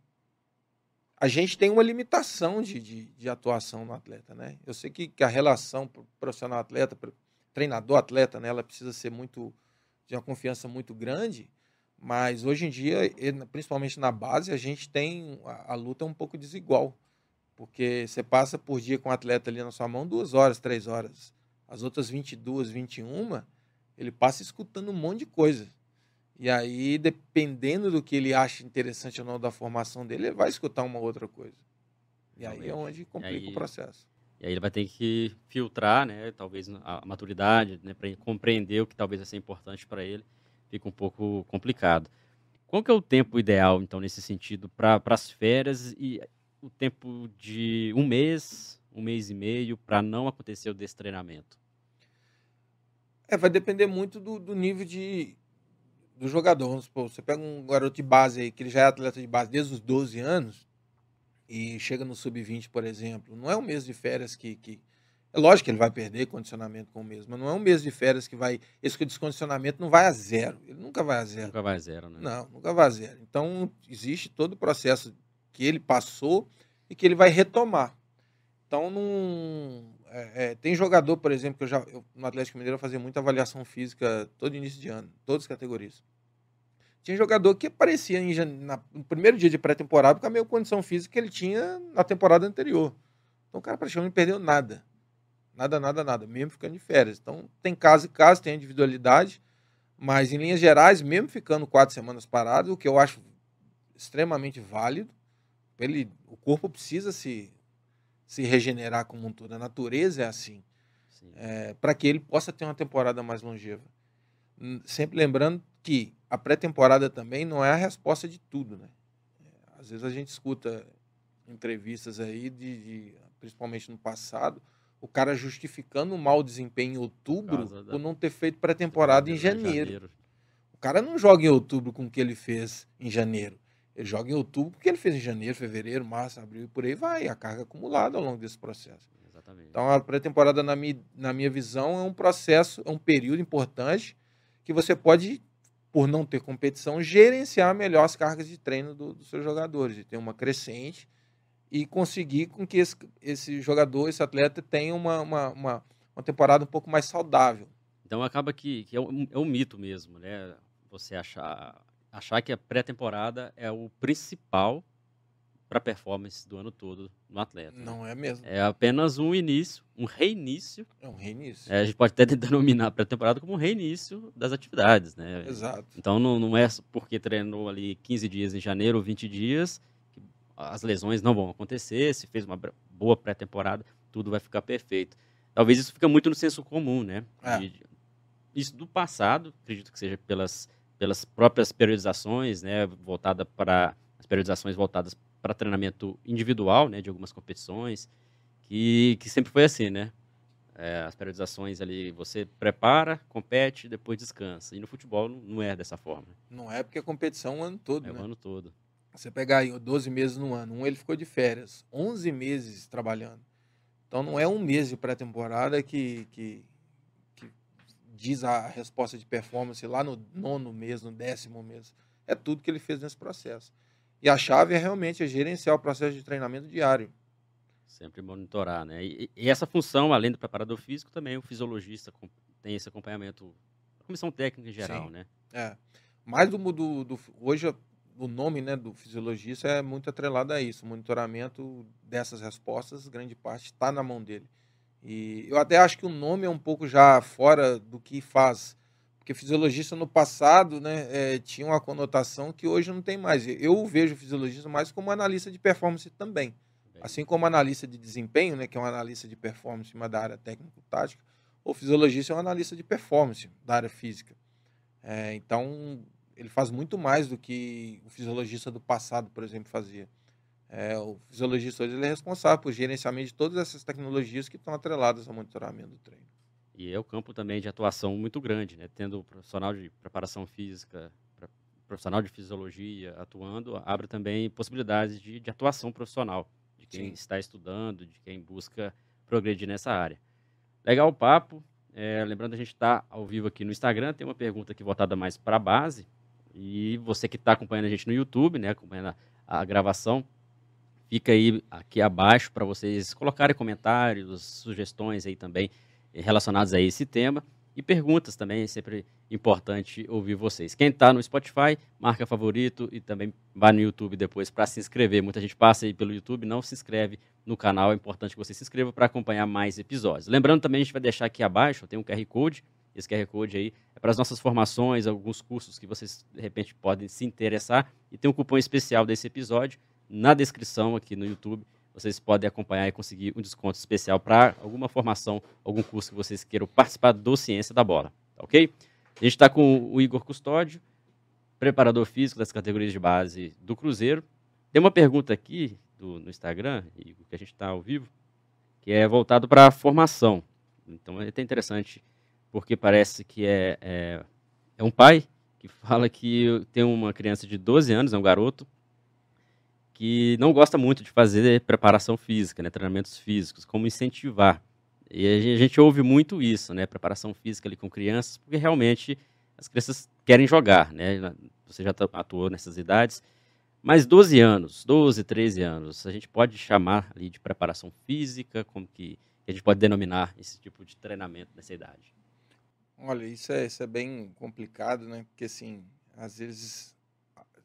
a gente tem uma limitação de, de, de atuação no atleta, né? Eu sei que, que a relação pro- profissional-atleta, pro- treinador-atleta, né? Ela precisa ser muito, de uma confiança muito grande, mas hoje em dia, principalmente na base, a gente tem, a, a luta é um pouco desigual, porque você passa por dia com o atleta ali na sua mão duas horas, três horas. As outras 22, 21, ele passa escutando um monte de coisa. E aí, dependendo do que ele acha interessante ou não da formação dele, ele vai escutar uma outra coisa. E aí é onde complica aí- o processo. E aí ele vai ter que filtrar, né? Talvez a maturidade, né? Para compreender o que talvez vai ser importante para ele. Fica um pouco complicado. Qual que é o tempo ideal, então, nesse sentido, para as férias e o tempo de um mês, um mês e meio, para não acontecer o destreinamento? É, vai depender muito do, do nível de, do jogador. Vamos supor, você pega um garoto de base aí, que ele já é atleta de base desde os 12 anos, e chega no sub-20, por exemplo, não é um mês de férias que, que. É lógico que ele vai perder condicionamento com o mês, mas não é um mês de férias que vai. Esse descondicionamento não vai a zero. Ele nunca vai a zero. Nunca vai a zero, né? Não, nunca vai a zero. Então, existe todo o processo que ele passou e que ele vai retomar. Então, não. é, é, tem jogador, por exemplo, que eu já. eu, no Atlético Mineiro eu fazia muita avaliação física todo início de ano, todas as categorias. Tinha jogador que aparecia em na- no primeiro dia de pré-temporada com a mesma condição física que ele tinha na temporada anterior. Então, o cara praticamente não perdeu nada. Nada, nada, nada, mesmo ficando de férias. Então, tem caso e caso, tem individualidade, mas em linhas gerais, mesmo ficando quatro semanas parado, o que eu acho extremamente válido, ele, o corpo precisa se, se regenerar como um todo. A natureza é assim, Sim. para que ele possa ter uma temporada mais longeva. Sempre lembrando que a pré-temporada também não é a resposta de tudo, né? É, Às vezes a gente escuta entrevistas aí, de, de- principalmente no passado, o cara justificando o mau desempenho em outubro causa da- por não ter feito pré-temporada em Né, janeiro. O cara não joga em outubro com o que ele fez em janeiro. Ele joga em outubro com o que ele fez em janeiro, fevereiro, março, abril e por aí vai. A carga acumulada ao longo desse processo. Exatamente. Então, a pré-temporada, na minha, na minha visão, é um processo, é um período importante que você pode, por não ter competição, gerenciar melhor as cargas de treino do- dos seus jogadores, de ter uma crescente e conseguir com que esse, esse jogador, esse atleta, tenha uma, uma, uma, uma temporada um pouco mais saudável. Então acaba que, que é, um, é um mito mesmo, né? Você achar, achar que a pré-temporada é o principal para a performance do ano todo no atleta. né? Não é mesmo. É apenas um início, um reinício. É um reinício. É, a gente pode até denominar a pré-temporada como um reinício das atividades, né? Exato. Então não, não é porque treinou ali 15 dias em janeiro ou 20 dias que as lesões não vão acontecer. Se fez uma boa pré-temporada, tudo vai ficar perfeito. Talvez isso fica muito no senso comum, né? É. De- isso do passado, acredito que seja pelas pelas próprias periodizações, né, voltada para as periodizações voltadas para treinamento individual, né, de algumas competições, que, que sempre foi assim, né? É, as periodizações ali, você prepara, compete, depois descansa. E no futebol não é dessa forma. Não é porque a competição é o ano todo, é né? o ano todo. Você pegar aí 12 meses no ano, um ele ficou de férias, 11 meses trabalhando. Então não é um mês de pré-temporada que, que, que, diz a resposta de performance lá no nono mês, no décimo mês. É tudo que ele fez nesse processo. E a chave é realmente gerenciar o processo de treinamento diário. Sempre monitorar, né? E, e, essa função, além do preparador físico, também o fisiologista tem esse acompanhamento, a comissão técnica em geral, Sim. né? É. Mais do, do, do, hoje o nome né, do fisiologista é muito atrelado a isso. O monitoramento dessas respostas, grande parte está na mão dele. E eu até acho que o nome é um pouco já fora do que faz. Porque fisiologista no passado né, é, tinha uma conotação que hoje não tem mais. Eu vejo o fisiologista mais como analista de performance também. Assim como analista de desempenho, né, que é um analista de performance da área técnico-tática, o fisiologista é um analista de performance da área física. É, então, ele faz muito mais do que o fisiologista do passado, por exemplo, fazia. É, o fisiologista hoje ele é responsável por gerenciamento de todas essas tecnologias que estão atreladas ao monitoramento do treino. E é o campo também de atuação muito grande, né? Tendo profissional de preparação física, profissional de fisiologia atuando, abre também possibilidades de, de atuação profissional de quem Sim. está estudando, de quem busca progredir nessa área. Legal o papo. É, lembrando, a gente está ao vivo aqui no Instagram, tem uma pergunta aqui voltada mais para a base. E você que está acompanhando a gente no YouTube, né, acompanhando a, a gravação, fica aí aqui abaixo para vocês colocarem comentários, sugestões aí também relacionadas a esse tema e perguntas também, é sempre importante ouvir vocês. Quem está no Spotify, marca favorito e também vai no YouTube depois para se inscrever. Muita gente passa aí pelo YouTube, não se inscreve no canal, é importante que você se inscreva para acompanhar mais episódios. Lembrando também, a gente vai deixar aqui abaixo, tem um QR Code, esse QR Code aí é para as nossas formações, alguns cursos que vocês, de repente, podem se interessar. E tem um cupom especial desse episódio na descrição aqui no YouTube. Vocês podem acompanhar e conseguir um desconto especial para alguma formação, algum curso que vocês queiram participar do Ciência da Bola. Tá ok? A gente está com o Igor Custódio, preparador físico das categorias de base do Cruzeiro. Tem uma pergunta aqui do, no Instagram, Igor, que a gente está ao vivo, que é voltado para a formação. Então é até interessante porque parece que é, é, é, um pai que fala que tem uma criança de 12 anos, é um garoto, que não gosta muito de fazer preparação física, né, treinamentos físicos, como incentivar. E a gente ouve muito isso, né, preparação física ali com crianças, porque realmente as crianças querem jogar, né, você já atuou nessas idades, mas 12 anos, 12, 13 anos, a gente pode chamar ali de preparação física, como que a gente pode denominar esse tipo de treinamento nessa idade? Olha, isso é, isso é bem complicado, né? Porque, assim, às vezes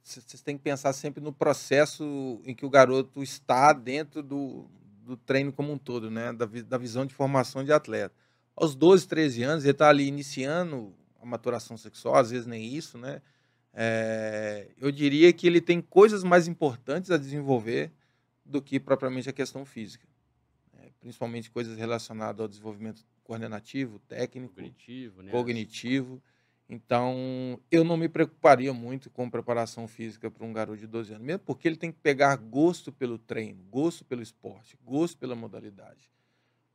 vocês têm que pensar sempre no processo em que o garoto está dentro do, do treino como um todo, né? Da, da visão de formação de atleta. Aos 12, 13 anos, ele está ali iniciando a maturação sexual, às vezes nem isso, né? É, eu diria que ele tem coisas mais importantes a desenvolver do que propriamente a questão física. É, principalmente coisas relacionadas ao desenvolvimento coordenativo, técnico, cognitivo. Né? cognitivo. Então, eu não me preocuparia muito com preparação física para um garoto de 12 anos, mesmo porque ele tem que pegar gosto pelo treino, gosto pelo esporte, gosto pela modalidade.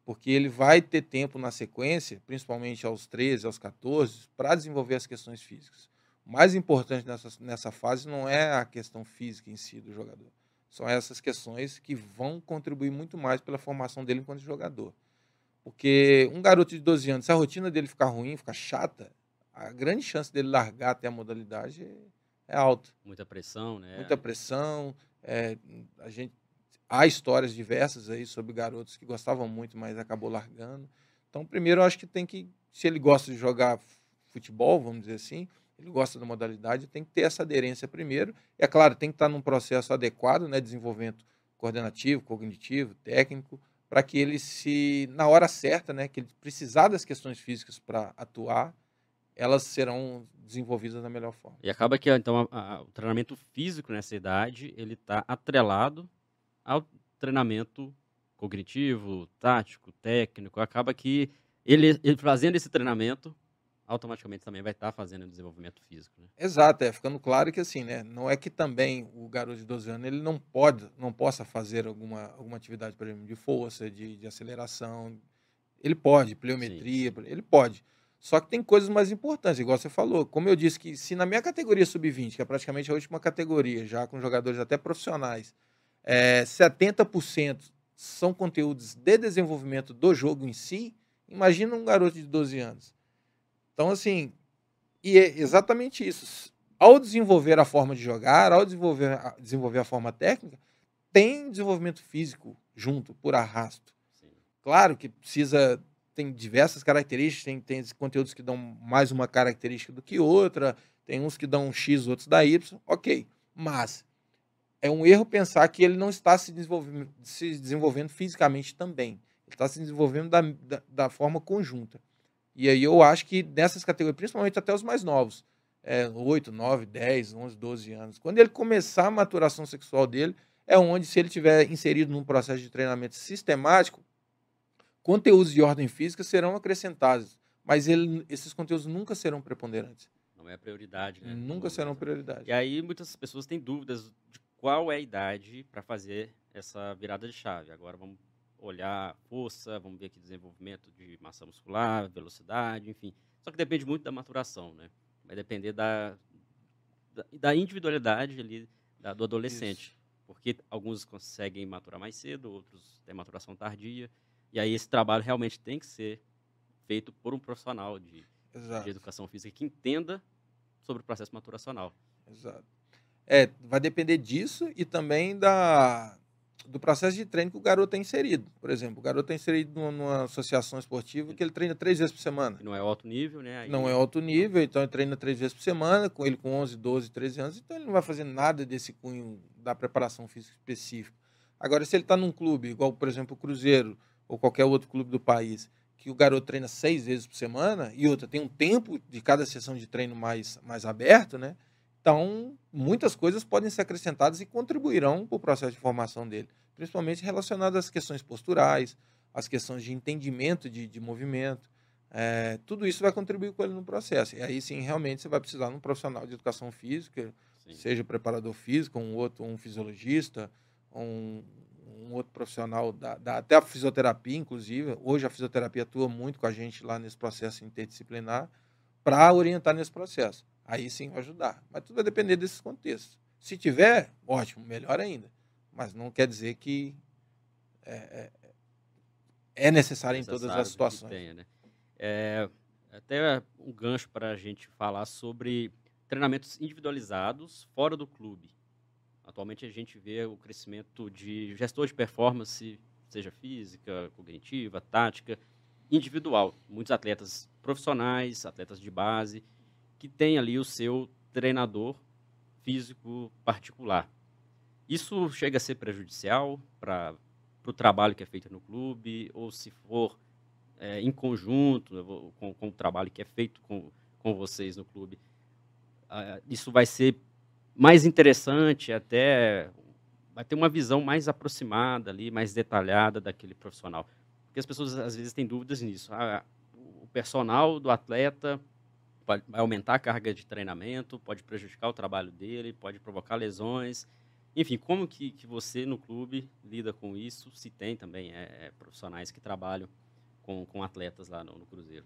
Porque ele vai ter tempo na sequência, principalmente aos 13, aos 14, para desenvolver as questões físicas. O mais importante nessa, nessa fase não é a questão física em si do jogador. São essas questões que vão contribuir muito mais pela formação dele enquanto jogador. Porque um garoto de 12 anos, se a rotina dele ficar ruim, ficar chata, a grande chance dele largar até a modalidade é alta. Muita pressão, né? Muita pressão. É, a gente, há histórias diversas aí sobre garotos que gostavam muito, mas acabou largando. Então, primeiro, eu acho que tem que, se ele gosta de jogar futebol, vamos dizer assim, ele gosta da modalidade, tem que ter essa aderência primeiro. E, é claro, tem que estar num processo adequado, né? Desenvolvimento coordenativo, cognitivo, técnico, para que ele se, na hora certa, né, que ele precisar das questões físicas para atuar, elas serão desenvolvidas da melhor forma. E acaba que então a, a, o treinamento físico nessa idade ele está atrelado ao treinamento cognitivo, tático, técnico. Acaba que ele, ele fazendo esse treinamento automaticamente também vai estar fazendo desenvolvimento físico. Né? Exato, é ficando claro que assim, né? Não é que também o garoto de 12 anos ele não pode, não possa fazer alguma, alguma atividade, por exemplo, de força, de, de aceleração. Ele pode, pliometria, Sim. ele pode. Só que tem coisas mais importantes, igual você falou. Como eu disse, que se na minha categoria sub-20, que é praticamente a última categoria, já com jogadores até profissionais, é, 70% são conteúdos de desenvolvimento do jogo em si, imagina um garoto de 12 anos. Então, assim, e é exatamente isso. Ao desenvolver a forma de jogar, ao desenvolver, desenvolver a forma técnica, tem desenvolvimento físico junto, por arrasto. Sim. Claro que precisa tem diversas características, tem, tem conteúdos que dão mais uma característica do que outra, tem uns que dão um X, outros da Y, ok. Mas é um erro pensar que ele não está se desenvolvendo, se desenvolvendo fisicamente também. Ele está se desenvolvendo da, da, da, forma conjunta. E aí eu acho que nessas categorias, principalmente até os mais novos, é, 8, 9, 10, 11, 12 anos, quando ele começar a maturação sexual dele, é onde, se ele tiver inserido num processo de treinamento sistemático, conteúdos de ordem física serão acrescentados, mas ele, esses conteúdos nunca serão preponderantes. Não é a prioridade, né? Nunca serão prioridade. E aí muitas pessoas têm dúvidas de qual é a idade para fazer essa virada de chave. Agora vamos olhar força, vamos ver aqui desenvolvimento de massa muscular, velocidade, enfim. Só que depende muito da maturação, né? Vai depender da, da, da individualidade ali da, do adolescente. Isso. Porque alguns conseguem maturar mais cedo, outros têm maturação tardia. E aí esse trabalho realmente tem que ser feito por um profissional de, de educação física que entenda sobre o processo maturacional. Exato. É, vai depender disso e também da, do processo de treino que o garoto é inserido. Por exemplo, o garoto é inserido numa, associação esportiva que ele treina três vezes por semana. Não é alto nível, né? Aí... Não é alto nível, então ele treina três vezes por semana, com ele com 11, 12, 13 anos, então ele não vai fazer nada desse cunho da preparação física específica. Agora, se ele está num clube, igual, por exemplo, o Cruzeiro, ou qualquer outro clube do país, que o garoto treina seis vezes por semana e outra tem um tempo de cada sessão de treino mais, mais aberto, né? Então, muitas coisas podem ser acrescentadas e contribuirão para o processo de formação dele, principalmente relacionadas às questões posturais, às questões de entendimento de, de movimento. É, tudo isso vai contribuir com ele no processo. E aí sim, realmente, você vai precisar de um profissional de educação física, sim. seja preparador físico, um outro, um fisiologista, um, um outro profissional, da, da, até a fisioterapia, inclusive. Hoje a fisioterapia atua muito com a gente lá nesse processo interdisciplinar para orientar nesse processo. Aí sim vai ajudar. Mas tudo vai depender desses contextos. Se tiver, ótimo, melhor ainda. Mas não quer dizer que é, é, é necessário, em todas as situações. Tenha, né? é, até um gancho para a gente falar sobre treinamentos individualizados fora do clube. Atualmente a gente vê o crescimento de gestor de performance, seja física, cognitiva, tática, individual. Muitos atletas profissionais, atletas de base, que têm ali o seu treinador físico particular. Isso chega a ser prejudicial para o trabalho que é feito no clube, ou se for é, em conjunto com, com, o trabalho que é feito com, com vocês no clube, uh, isso vai ser mais interessante, até vai ter uma visão mais aproximada ali, mais detalhada daquele profissional. Porque as pessoas às vezes têm dúvidas nisso. Ah, o personal do atleta vai aumentar a carga de treinamento, pode prejudicar o trabalho dele, pode provocar lesões. Enfim, como que, que você no clube lida com isso? Se tem também é, é profissionais que trabalham com, com atletas lá no, no Cruzeiro?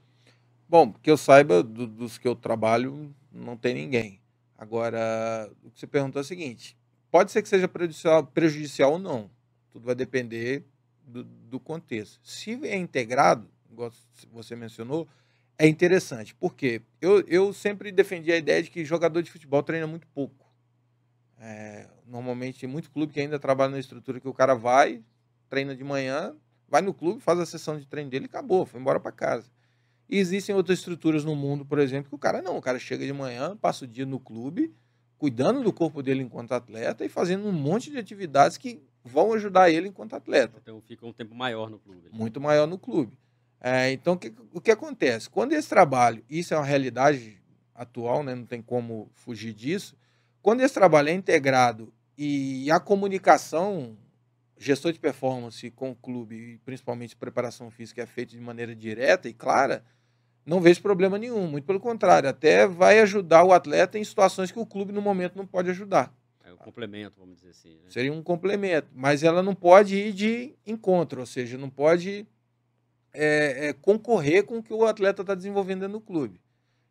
Bom, que eu saiba, do, dos que eu trabalho, não tem ninguém. Agora, o que você perguntou é o seguinte: pode ser que seja prejudicial, prejudicial ou não. Tudo vai depender do, do contexto. Se é integrado, igual você mencionou, é interessante. Por quê? Eu, eu sempre defendi a ideia de que jogador de futebol treina muito pouco. É, normalmente, tem muito clube que ainda trabalha na estrutura que o cara vai, treina de manhã, vai no clube, faz a sessão de treino dele e acabou, foi embora para casa. E existem outras estruturas no mundo, por exemplo, que o cara não, o cara chega de manhã, passa o dia no clube, cuidando do corpo dele enquanto atleta e fazendo um monte de atividades que vão ajudar ele enquanto atleta. Então fica um tempo maior no clube. Muito maior no clube. É, então, o que, o que acontece? Quando esse trabalho, isso é uma realidade atual, né, não tem como fugir disso, quando esse trabalho é integrado e a comunicação, gestor de performance com o clube, principalmente preparação física, é feita de maneira direta e clara, não vejo problema nenhum, muito pelo contrário, até vai ajudar o atleta em situações que o clube no momento não pode ajudar. É um complemento, vamos dizer assim. Né? Seria um complemento, mas ela não pode ir de encontro, ou seja, não pode é, é, concorrer com o que o atleta está desenvolvendo no clube.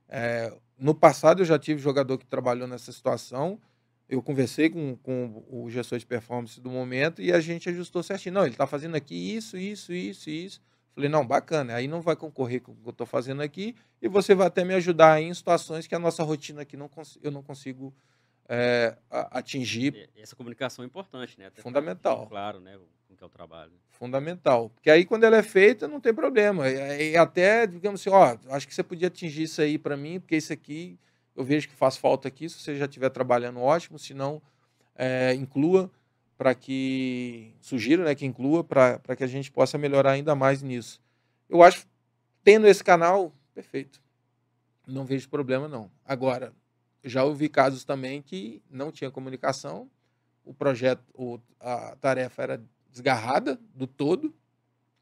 É, no passado eu já tive jogador que trabalhou nessa situação. Eu conversei com, com o gestor de performance do momento e a gente ajustou certinho. Não, ele está fazendo aqui isso, isso, isso, isso. Falei, não, bacana, aí não vai concorrer com o que eu estou fazendo aqui e você vai até me ajudar em situações que a nossa rotina aqui não eu não consigo é, atingir. Essa comunicação é importante, né? Até Fundamental. Claro, né? Com que é o trabalho. Fundamental. Porque aí, quando ela é feita, não tem problema. E, até, digamos assim, ó, acho que você podia atingir isso aí para mim, porque isso aqui eu vejo que faz falta aqui. Se você já estiver trabalhando, ótimo. Se não, é, inclua para que. Sugiro né, que inclua para que a gente possa melhorar ainda mais nisso. Eu acho, tendo esse canal, perfeito. Não vejo problema, não. Agora, já ouvi casos também que não tinha comunicação, o projeto, o, a tarefa era desgarrada do todo,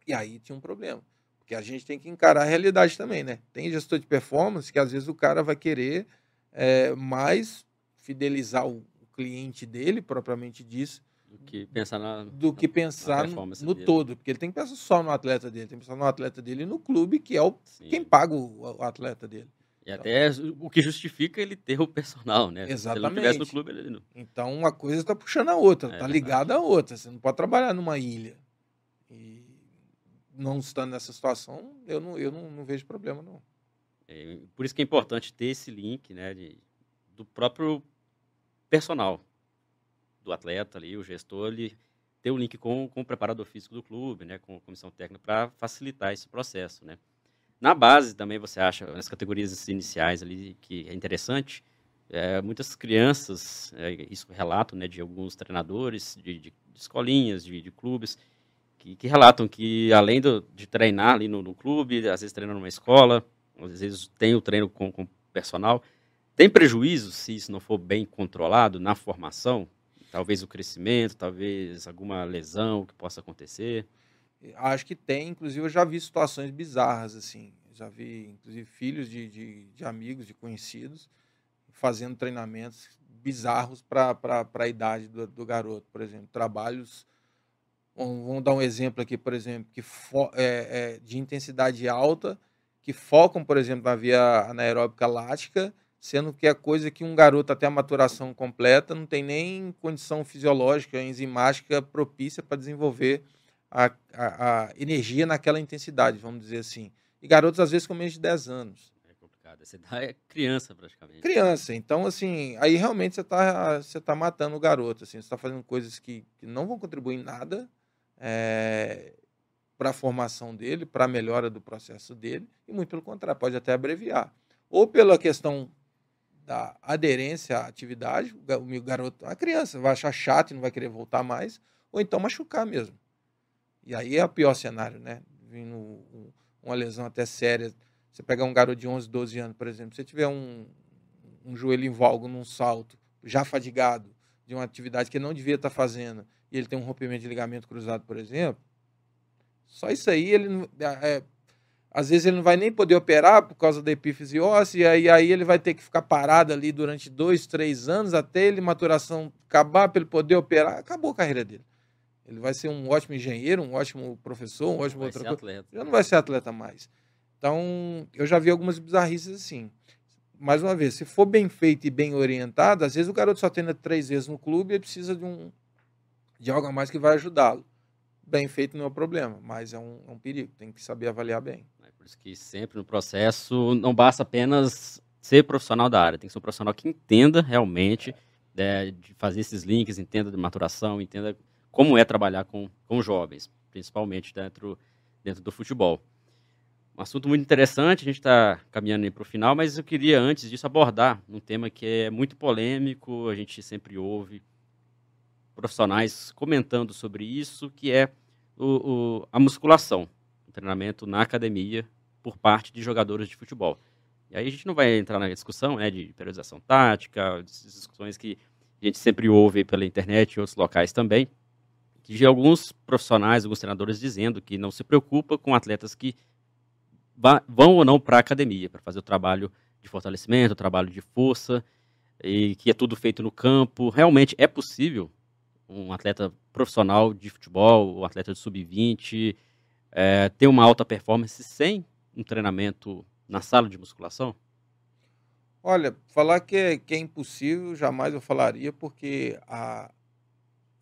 e aí tinha um problema. Porque a gente tem que encarar a realidade também, né? Tem gestor de performance que às vezes o cara vai querer é, mais fidelizar o cliente dele, propriamente disso, do que pensar na do que pensar no, no todo, porque ele tem que pensar só no atleta dele, tem que pensar no atleta dele e no clube, que é o, quem paga o, o atleta dele. E até o que justifica ele ter o personal, né? Exatamente. Se ele tivesse no clube, ele não. Então uma coisa está puxando a outra, está é, ligada à outra. Você não pode trabalhar numa ilha. E não estando nessa situação, eu não, eu não, não vejo problema, não. É, por isso que é importante ter esse link, né? De, do próprio personal, do atleta ali, o gestor, ele ter o link com, com o preparador físico do clube, né? Com a comissão técnica, para facilitar esse processo, né? Na base também você acha, nas categorias iniciais ali, que é interessante, é, muitas crianças, é, isso relato né, de alguns treinadores de, de, de escolinhas, de, de clubes, que, que, relatam que além do, de treinar ali no, no, clube, às vezes treinam numa escola, às vezes tem o treino com, com personal, tem prejuízo se isso não for bem controlado na formação? Talvez o crescimento, talvez alguma lesão que possa acontecer? Acho que tem, inclusive eu já vi situações bizarras, assim. Já vi, inclusive, filhos de, de, de amigos, de conhecidos, fazendo treinamentos bizarros para a idade do, do, garoto, por exemplo. Trabalhos, vamos dar um exemplo aqui, por exemplo, que fo, é, é, de intensidade alta, que focam, por exemplo, na via anaeróbica lática, sendo que é coisa que um garoto até a maturação completa não tem nem condição fisiológica, enzimática propícia para desenvolver a, a, a, energia naquela intensidade, vamos dizer assim. E garotos, às vezes, com menos de 10 anos. É complicado. Você dá é criança, praticamente. Criança. Então, assim, aí realmente você está você tá matando o garoto. Assim, você está fazendo coisas que, que, não vão contribuir em nada é, para a formação dele, para a melhora do processo dele, e muito pelo contrário, pode até abreviar. Ou pela questão da aderência à atividade, o garoto, a criança vai achar chato e não vai querer voltar mais, ou então machucar mesmo. E aí é o pior cenário, né? Vindo um, uma lesão até séria. Você pegar um garoto de 11, 12 anos, por exemplo, se tiver um, um joelho valgo num salto, já fadigado, de uma atividade que ele não devia estar fazendo, e ele tem um rompimento de ligamento cruzado, por exemplo, só isso aí, ele é, às vezes ele não vai nem poder operar por causa da epífise óssea, e aí ele vai ter que ficar parado ali durante dois, três anos até ele maturação acabar para ele poder operar. Acabou a carreira dele. Ele vai ser um ótimo engenheiro, um ótimo professor, um ótimo outra coisa. Já não vai ser atleta mais. Então, eu já vi algumas bizarrices assim. Mais uma vez, se for bem feito e bem orientado, às vezes o garoto só treina três vezes no clube e precisa de um de algo a mais que vai ajudá-lo. Bem feito não é um problema, mas é um, é um perigo. Tem que saber avaliar bem. Por isso que sempre no processo não basta apenas ser profissional da área, tem que ser um profissional que entenda realmente é. de fazer esses links, entenda de maturação, entenda como é trabalhar com, com jovens, principalmente dentro, dentro do futebol. Um assunto muito interessante, a gente está caminhando para o final, mas eu queria, antes disso, abordar um tema que é muito polêmico, a gente sempre ouve profissionais comentando sobre isso, que é o, o, a musculação, o treinamento na academia por parte de jogadores de futebol. E aí a gente não vai entrar na discussão né, de periodização tática, discussões que a gente sempre ouve pela internet e outros locais também, de alguns profissionais, alguns treinadores dizendo que não se preocupa com atletas que vão ou não para a academia, para fazer o trabalho de fortalecimento, o trabalho de força, e que é tudo feito no campo. Realmente é possível um atleta profissional de futebol, um atleta de sub-20, é, ter uma alta performance sem um treinamento na sala de musculação? Olha, falar que é, que é impossível, jamais eu falaria, porque a,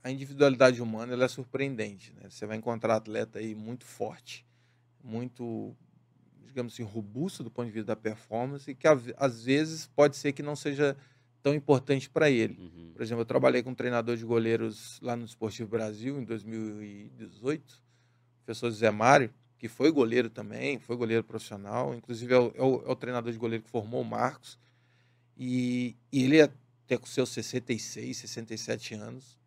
a individualidade humana ela é surpreendente. Né? Você vai encontrar atleta aí muito forte, muito, digamos assim, robusto do ponto de vista da performance, e que às vezes pode ser que não seja tão importante para ele. Uhum. Por exemplo, eu trabalhei com um treinador de goleiros lá no Esportivo Brasil em 2018, o professor Zé Mário, que foi goleiro também, foi goleiro profissional, inclusive é o, é o, é o treinador de goleiro que formou o Marcos. E, e ele até com seus 66, 67 anos,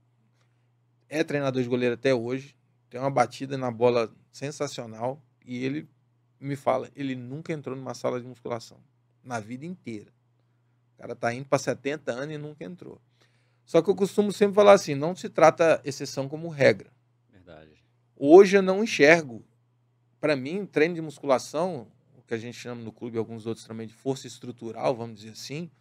é treinador de goleiro até hoje, tem uma batida na bola sensacional e ele me fala, ele nunca entrou numa sala de musculação na vida inteira. O cara tá indo para 70 anos e nunca entrou. Só que eu costumo sempre falar assim, não se trata exceção como regra. Verdade. Hoje eu não enxergo. Para mim, treino de musculação, o que a gente chama no clube, alguns outros também de força estrutural, vamos dizer assim,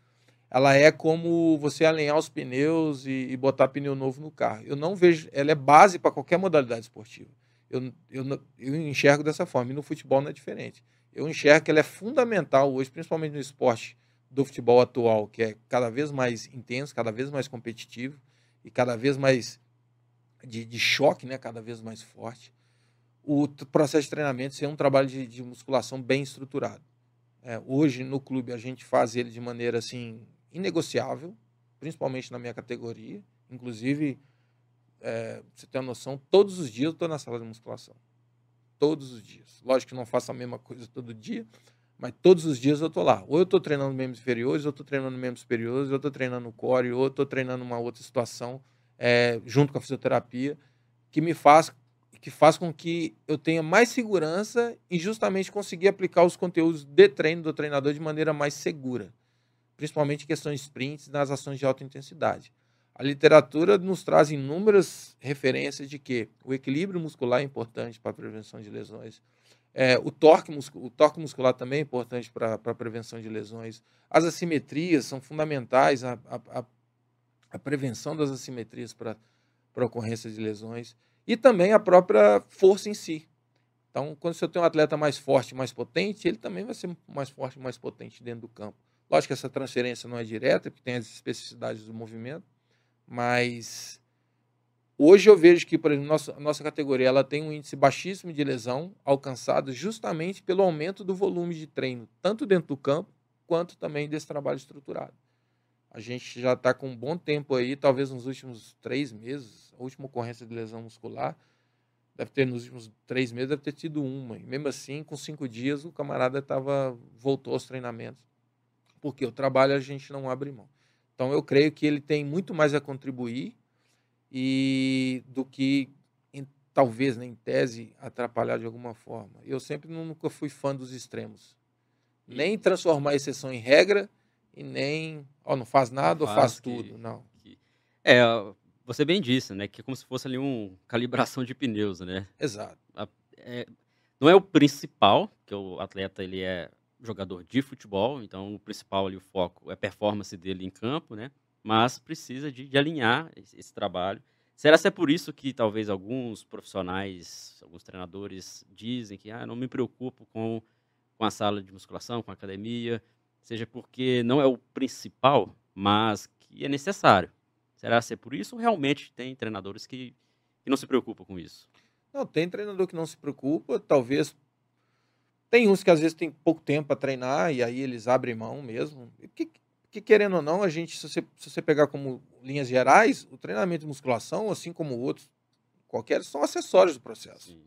ela é como você alinhar os pneus e, e, botar pneu novo no carro. Eu não vejo, ela é base para qualquer modalidade esportiva. Eu, eu, eu enxergo dessa forma, e no futebol não é diferente. Eu enxergo que ela é fundamental hoje, principalmente no esporte do futebol atual, que é cada vez mais intenso, cada vez mais competitivo e cada vez mais de, de choque, né? cada vez mais forte. O processo de treinamento ser um trabalho de, de musculação bem estruturado. É, hoje no clube a gente faz ele de maneira assim inegociável, principalmente na minha categoria. Inclusive, é, você tem uma noção, todos os dias eu estou na sala de musculação. Todos os dias. Lógico que não faço a mesma coisa todo dia, mas todos os dias eu estou lá. Ou eu estou treinando membros inferiores, ou eu estou treinando membros superiores, ou eu estou treinando core, ou eu estou treinando uma outra situação é, junto com a fisioterapia, que me faz que faz com que eu tenha mais segurança e justamente conseguir aplicar os conteúdos de treino do treinador de maneira mais segura principalmente em questões sprints nas ações de alta intensidade. A literatura nos traz inúmeras referências de que o equilíbrio muscular é importante para a prevenção de lesões. É, o, torque o torque muscular também é importante para a prevenção de lesões. As assimetrias são fundamentais, a, a, a prevenção das assimetrias para a ocorrência de lesões. E também a própria força em si. Então, quando você tem um atleta mais forte, mais potente, ele também vai ser mais forte, mais potente dentro do campo. Lógico que essa transferência não é direta, porque tem as especificidades do movimento, mas hoje eu vejo que, por exemplo, nossa, nossa categoria ela tem um índice baixíssimo de lesão alcançado justamente pelo aumento do volume de treino, tanto dentro do campo quanto também desse trabalho estruturado. A gente já está com um bom tempo aí, talvez nos últimos três meses, a última ocorrência de lesão muscular, deve ter nos últimos três meses, deve ter tido uma. E mesmo assim, com cinco dias, o camarada tava, voltou aos treinamentos porque o trabalho a gente não abre mão. Então eu creio que ele tem muito mais a contribuir e do que em, talvez, né, em tese, atrapalhar de alguma forma. Eu sempre nunca fui fã dos extremos. Nem transformar a exceção em regra e nem, ó, não faz nada não ou faz, faz que, tudo, não. Que... É, você bem disse, né, que é como se fosse ali uma calibração de pneus, né? Exato. É, não é o principal, que o atleta ele é jogador de futebol, então o principal ali, o foco é a performance dele em campo, né? Mas precisa de, de alinhar esse, esse, trabalho. Será que é por isso que talvez alguns profissionais, alguns treinadores dizem que ah, não me preocupo com, com a sala de musculação, com a academia, seja porque não é o principal, mas que é necessário. Será que é por isso ou realmente tem treinadores que, que não se preocupam com isso? Não, tem treinador que não se preocupa, talvez tem uns que às vezes tem pouco tempo para treinar e aí eles abrem mão mesmo. Que, que querendo ou não, a gente, se você, se você pegar como linhas gerais, o treinamento de musculação, assim como outros, qualquer, são acessórios do processo. Sim.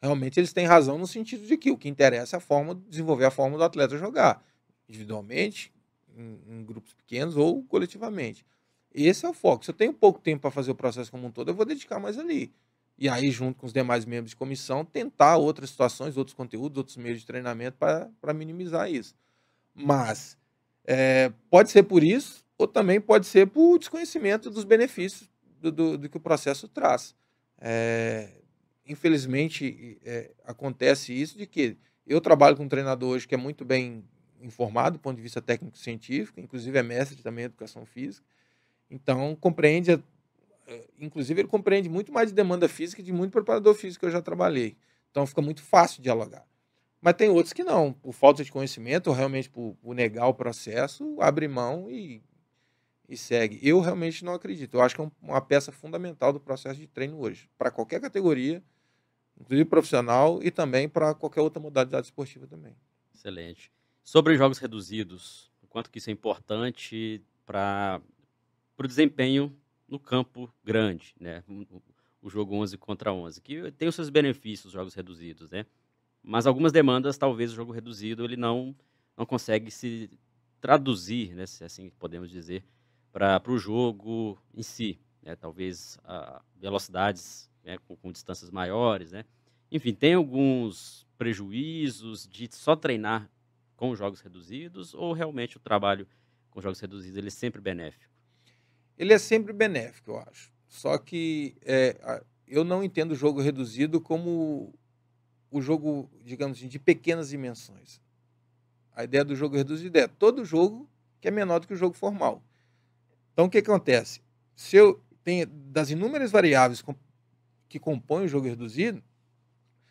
Realmente eles têm razão no sentido de que o que interessa é a forma, desenvolver a forma do atleta jogar, individualmente, em, em grupos pequenos ou coletivamente. Esse é o foco. Se eu tenho pouco tempo para fazer o processo como um todo, eu vou dedicar mais ali e aí, junto com os demais membros de comissão, tentar outras situações, outros conteúdos, outros meios de treinamento para minimizar isso. Mas é, pode ser por isso, ou também pode ser por desconhecimento dos benefícios do, do, do que o processo traz. É, infelizmente, é, acontece isso de que Eu trabalho com um treinador hoje que é muito bem informado do ponto de vista técnico-científico, inclusive é mestre também em educação física. Então, compreende, eh, inclusive ele compreende muito mais de demanda física de muito preparador físico que eu já trabalhei. Então, fica muito fácil dialogar. Mas tem outros que não, por falta de conhecimento ou realmente por, por negar o processo, abre mão e, e segue. Eu realmente não acredito. Eu acho que é uma peça fundamental do processo de treino hoje, para qualquer categoria, inclusive profissional e também para qualquer outra modalidade esportiva também. Excelente. Sobre os jogos reduzidos, o quanto que isso é importante para o desempenho no campo grande, né? O jogo 11 contra 11, que tem os seus benefícios, os jogos reduzidos, né? Mas algumas demandas, talvez o jogo reduzido ele não, não consegue se traduzir, né, se assim podemos dizer, para o jogo em si. Né? Talvez a velocidades né, com, com, distâncias maiores. Né? Enfim, tem alguns prejuízos de só treinar com jogos reduzidos ou realmente o trabalho com jogos reduzidos ele é sempre benéfico? Ele é sempre benéfico, eu acho. Só que é, eu não entendo o jogo reduzido como o jogo, digamos assim, de pequenas dimensões. A ideia do jogo reduzido é todo jogo que é menor do que o jogo formal. Então, o que acontece? Se eu tenho das inúmeras variáveis que compõem o jogo reduzido,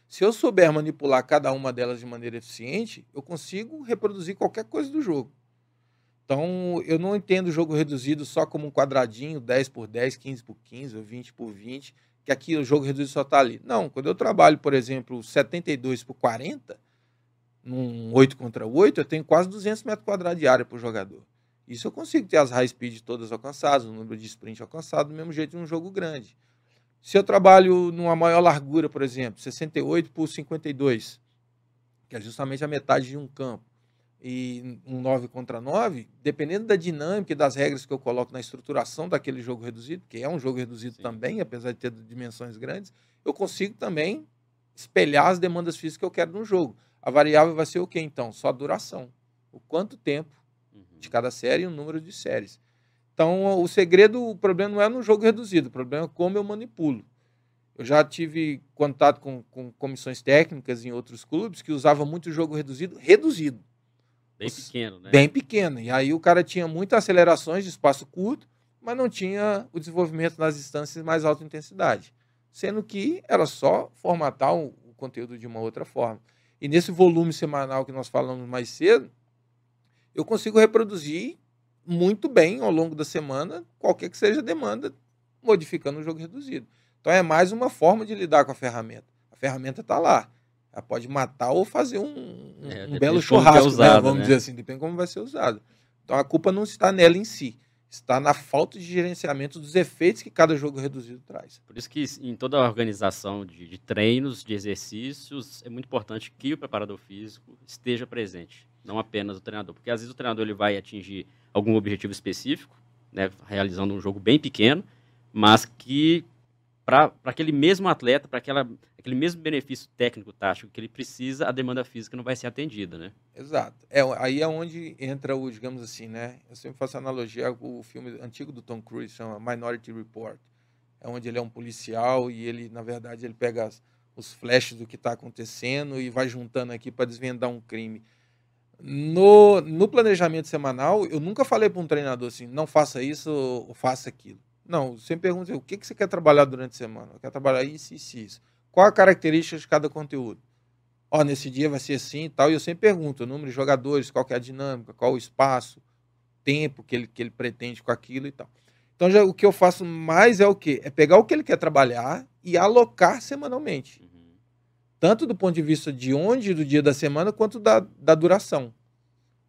se eu souber manipular cada uma delas de maneira eficiente, eu consigo reproduzir qualquer coisa do jogo. Então, eu não entendo o jogo reduzido só como um quadradinho, 10 por 10, 15 por 15 ou 20 por 20, que aqui o jogo reduzido só está ali. Não, quando eu trabalho, por exemplo, 72 por 40, num 8 contra 8, eu tenho quase 200 metros quadrados de área por jogador. Isso eu consigo ter as high speed todas alcançadas, o número de sprint alcançado, do mesmo jeito em um jogo grande. Se eu trabalho numa maior largura, por exemplo, 68 por 52, que é justamente a metade de um campo, e um 9 contra 9, dependendo da dinâmica e das regras que eu coloco na estruturação daquele jogo reduzido, que é um jogo reduzido Sim. também, apesar de ter dimensões grandes, eu consigo também espelhar as demandas físicas que eu quero no jogo. A variável vai ser o que então? Só a duração. O quanto tempo uhum. de cada série e o número de séries. Então, o segredo, o problema não é no jogo reduzido, o problema é como eu manipulo. Eu já tive contato com, com comissões técnicas em outros clubes que usavam muito o jogo reduzido, reduzido. Bem pequeno, né? Bem pequeno. E aí o cara tinha muitas acelerações de espaço curto, mas não tinha o desenvolvimento nas instâncias mais alta intensidade. Sendo que era só formatar o, o conteúdo de uma outra forma. E nesse volume semanal que nós falamos mais cedo, eu consigo reproduzir muito bem ao longo da semana, qualquer que seja a demanda, modificando o jogo reduzido. Então é mais uma forma de lidar com a ferramenta. A ferramenta está lá. Ela pode matar ou fazer um, é, um belo é churrasco, é usado, né? vamos né? dizer assim, depende de como vai ser usado. Então a culpa não está nela em si, está na falta de gerenciamento dos efeitos que cada jogo reduzido traz. Por isso que em toda a organização de, de treinos, de exercícios, é muito importante que o preparador físico esteja presente, não apenas o treinador, porque às vezes o treinador ele vai atingir algum objetivo específico, né, realizando um jogo bem pequeno, mas que para aquele mesmo atleta, para aquele mesmo benefício técnico tático que ele precisa, a demanda física não vai ser atendida, né? Exato. É, aí é onde entra o, digamos assim, né? Eu sempre faço analogia com o filme antigo do Tom Cruise, chama Minority Report. É onde ele é um policial e ele, na verdade, ele pega as, os flashes do que está acontecendo e vai juntando aqui para desvendar um crime. No, no planejamento semanal, eu nunca falei para um treinador assim, não faça isso ou faça aquilo. Não, sempre pergunta o que, que você quer trabalhar durante a semana? Eu quero trabalhar isso, isso, isso. Qual a característica de cada conteúdo? Ó, nesse dia vai ser assim e tal. E eu sempre pergunto o número de jogadores, qual é a dinâmica, qual o espaço, tempo que ele, que ele pretende com aquilo e tal. Então já, o que eu faço mais é o quê? É pegar o que ele quer trabalhar e alocar semanalmente. Tanto do ponto de vista de onde do dia da semana, quanto da, da duração.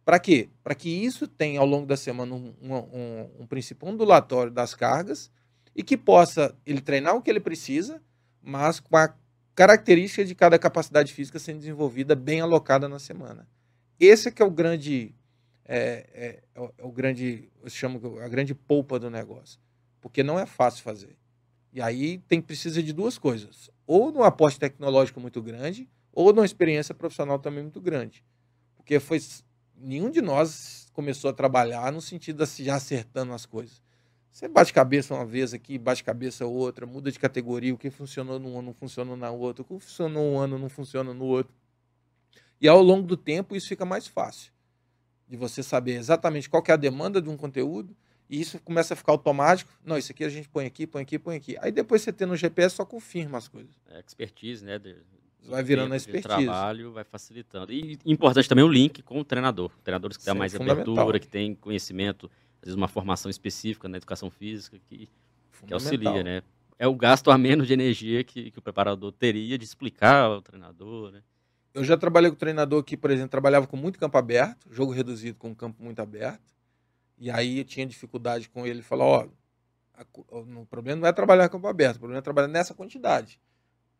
Para quê? Para que isso tenha ao longo da semana um, um, um, princípio ondulatório das cargas e que possa ele treinar o que ele precisa, mas com a característica de cada capacidade física sendo desenvolvida bem alocada na semana. Esse é que é o grande, é, é, é, é o grande, eu chamo a grande polpa do negócio, porque não é fácil fazer. E aí tem precisa de duas coisas: ou num aporte tecnológico muito grande, ou numa experiência profissional também muito grande, porque foi nenhum de nós começou a trabalhar no sentido de já acertando as coisas. Você bate cabeça uma vez aqui, bate cabeça outra, muda de categoria, o que funcionou num ano não funcionou na outra, o que funcionou um ano não funciona no outro. E ao longo do tempo isso fica mais fácil. De você saber exatamente qual é a demanda de um conteúdo, e isso começa a ficar automático. Não, isso aqui a gente põe aqui, põe aqui, põe aqui. Aí depois você tendo o GPS só confirma as coisas. É expertise, né? De, vai virando a expertise. trabalho, vai facilitando. E importante também o link com o treinador. Treinadores que têm mais abertura, que têm conhecimento, às vezes uma formação específica na educação física, que, que auxilia, né? É o gasto a menos de energia que, que o preparador teria de explicar ao treinador, né? Eu já trabalhei com treinador que, por exemplo, trabalhava com muito campo aberto, jogo reduzido com campo muito aberto. E aí eu tinha dificuldade com ele. Falou: ó, o problema não é trabalhar com campo aberto, o problema é trabalhar nessa quantidade.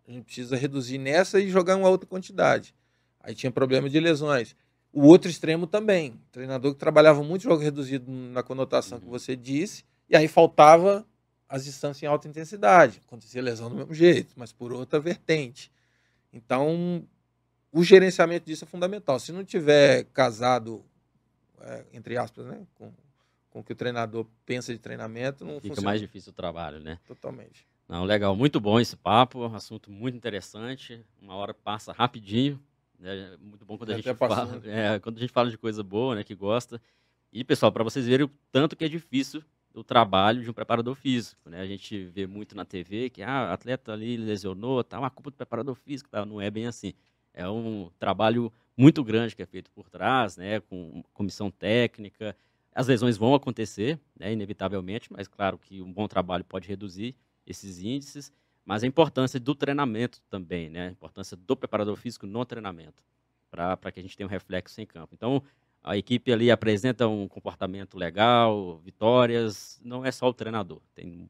A gente precisa reduzir nessa e jogar uma outra quantidade. Aí tinha problema de lesões. O outro extremo também. O treinador que trabalhava muito jogo reduzido na conotação uhum. que você disse, e aí faltava as distâncias em alta intensidade. Acontecia lesão do mesmo jeito, mas por outra vertente. Então, o gerenciamento disso é fundamental. Se não tiver casado, é, entre aspas, né, com, com o que o treinador pensa de treinamento, não Fica funciona. mais difícil o trabalho, né? Totalmente. Não, legal, muito bom esse papo, assunto muito interessante. Uma hora passa rapidinho. Né? Muito bom quando a, gente fala, é, quando a gente fala de coisa boa, né, que gosta. E, pessoal, para vocês verem o tanto que é difícil o trabalho de um preparador físico. Né? A gente vê muito na TV que ah, atleta ali lesionou, tá uma culpa do preparador físico, tá? não é bem assim. É um trabalho muito grande que é feito por trás, né, com comissão técnica. As lesões vão acontecer, né, inevitavelmente, mas claro que um bom trabalho pode reduzir esses índices, mas a importância do treinamento também, né, a importância do preparador físico no treinamento, para que a gente tenha um reflexo em campo. Então, a equipe ali apresenta um comportamento legal, vitórias, não é só o treinador, tem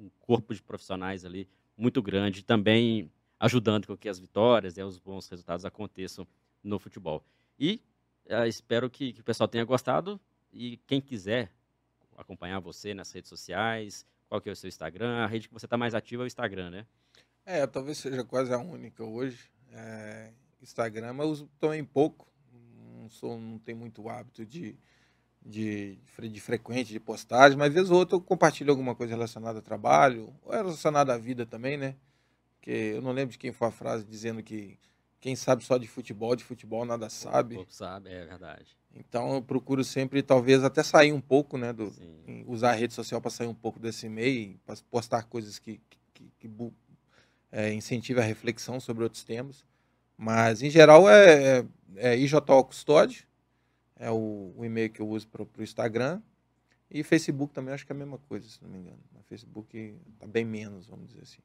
um corpo de profissionais ali muito grande, também ajudando com que as vitórias e os bons resultados aconteçam no futebol. E uh, espero que, que, o pessoal tenha gostado e quem quiser acompanhar você nas redes sociais, qual que é o seu Instagram? A rede que você está mais ativa é o Instagram, né? É, talvez seja quase a única hoje. É, Instagram, mas eu uso também pouco não, sou, não tenho muito hábito de, de, de frequente, de postagem, mas às vezes ou outra eu compartilho alguma coisa relacionada ao trabalho, ou é relacionada à vida também, né? Porque eu não lembro de quem foi a frase dizendo que quem sabe só de futebol, de futebol nada sabe. Pouco sabe, é verdade. Então eu procuro sempre, talvez, até sair um pouco, né? Do, usar a rede social para sair um pouco desse meio, para postar coisas que, que, que, é, incentivem a reflexão sobre outros temas. Mas, em geral, é, é, é IJO Custódio, é o, o e-mail que eu uso para o Instagram. E Facebook também acho que é a mesma coisa, se não me engano. O Facebook está bem menos, vamos dizer assim.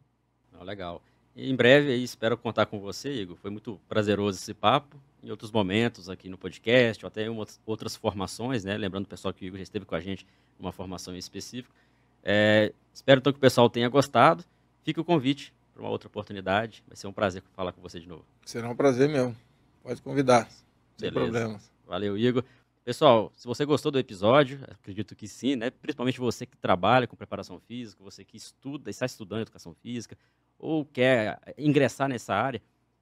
Oh, legal. E em breve aí espero contar com você, Igor. Foi muito prazeroso esse papo. Em outros momentos aqui no podcast, ou até em outras formações, né? Lembrando o pessoal que o Igor já esteve com a gente numa formação específica. É, espero então que o pessoal tenha gostado. Fica o convite para uma outra oportunidade. Vai ser um prazer falar com você de novo. Será um prazer mesmo. Pode convidar. Sem Beleza. problemas. Valeu, Igor. Pessoal, se você gostou do episódio, acredito que sim, né? Principalmente você que trabalha com preparação física, você que estuda, está estudando educação física ou quer ingressar nessa área,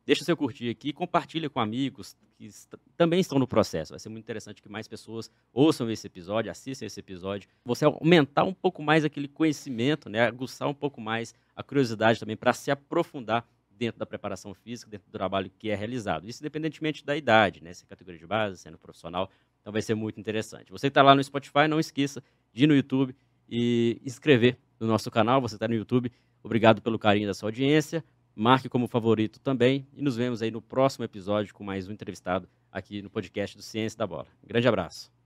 deixa seu curtir aqui, compartilha com amigos que est também estão no processo. Vai ser muito interessante que mais pessoas ouçam esse episódio, assistam esse episódio. Você aumentar um pouco mais aquele conhecimento, né? aguçar um pouco mais a curiosidade também para se aprofundar dentro da preparação física, dentro do trabalho que é realizado. Isso independentemente da idade, né? Se é categoria de base, sendo profissional, então vai ser muito interessante. Você que está lá no Spotify, não esqueça de ir no YouTube e inscrever no nosso canal. Você está no YouTube. Obrigado pelo carinho da sua audiência marque como favorito também e nos vemos aí no próximo episódio com mais um entrevistado aqui no podcast do Ciência da Bola. grande abraço.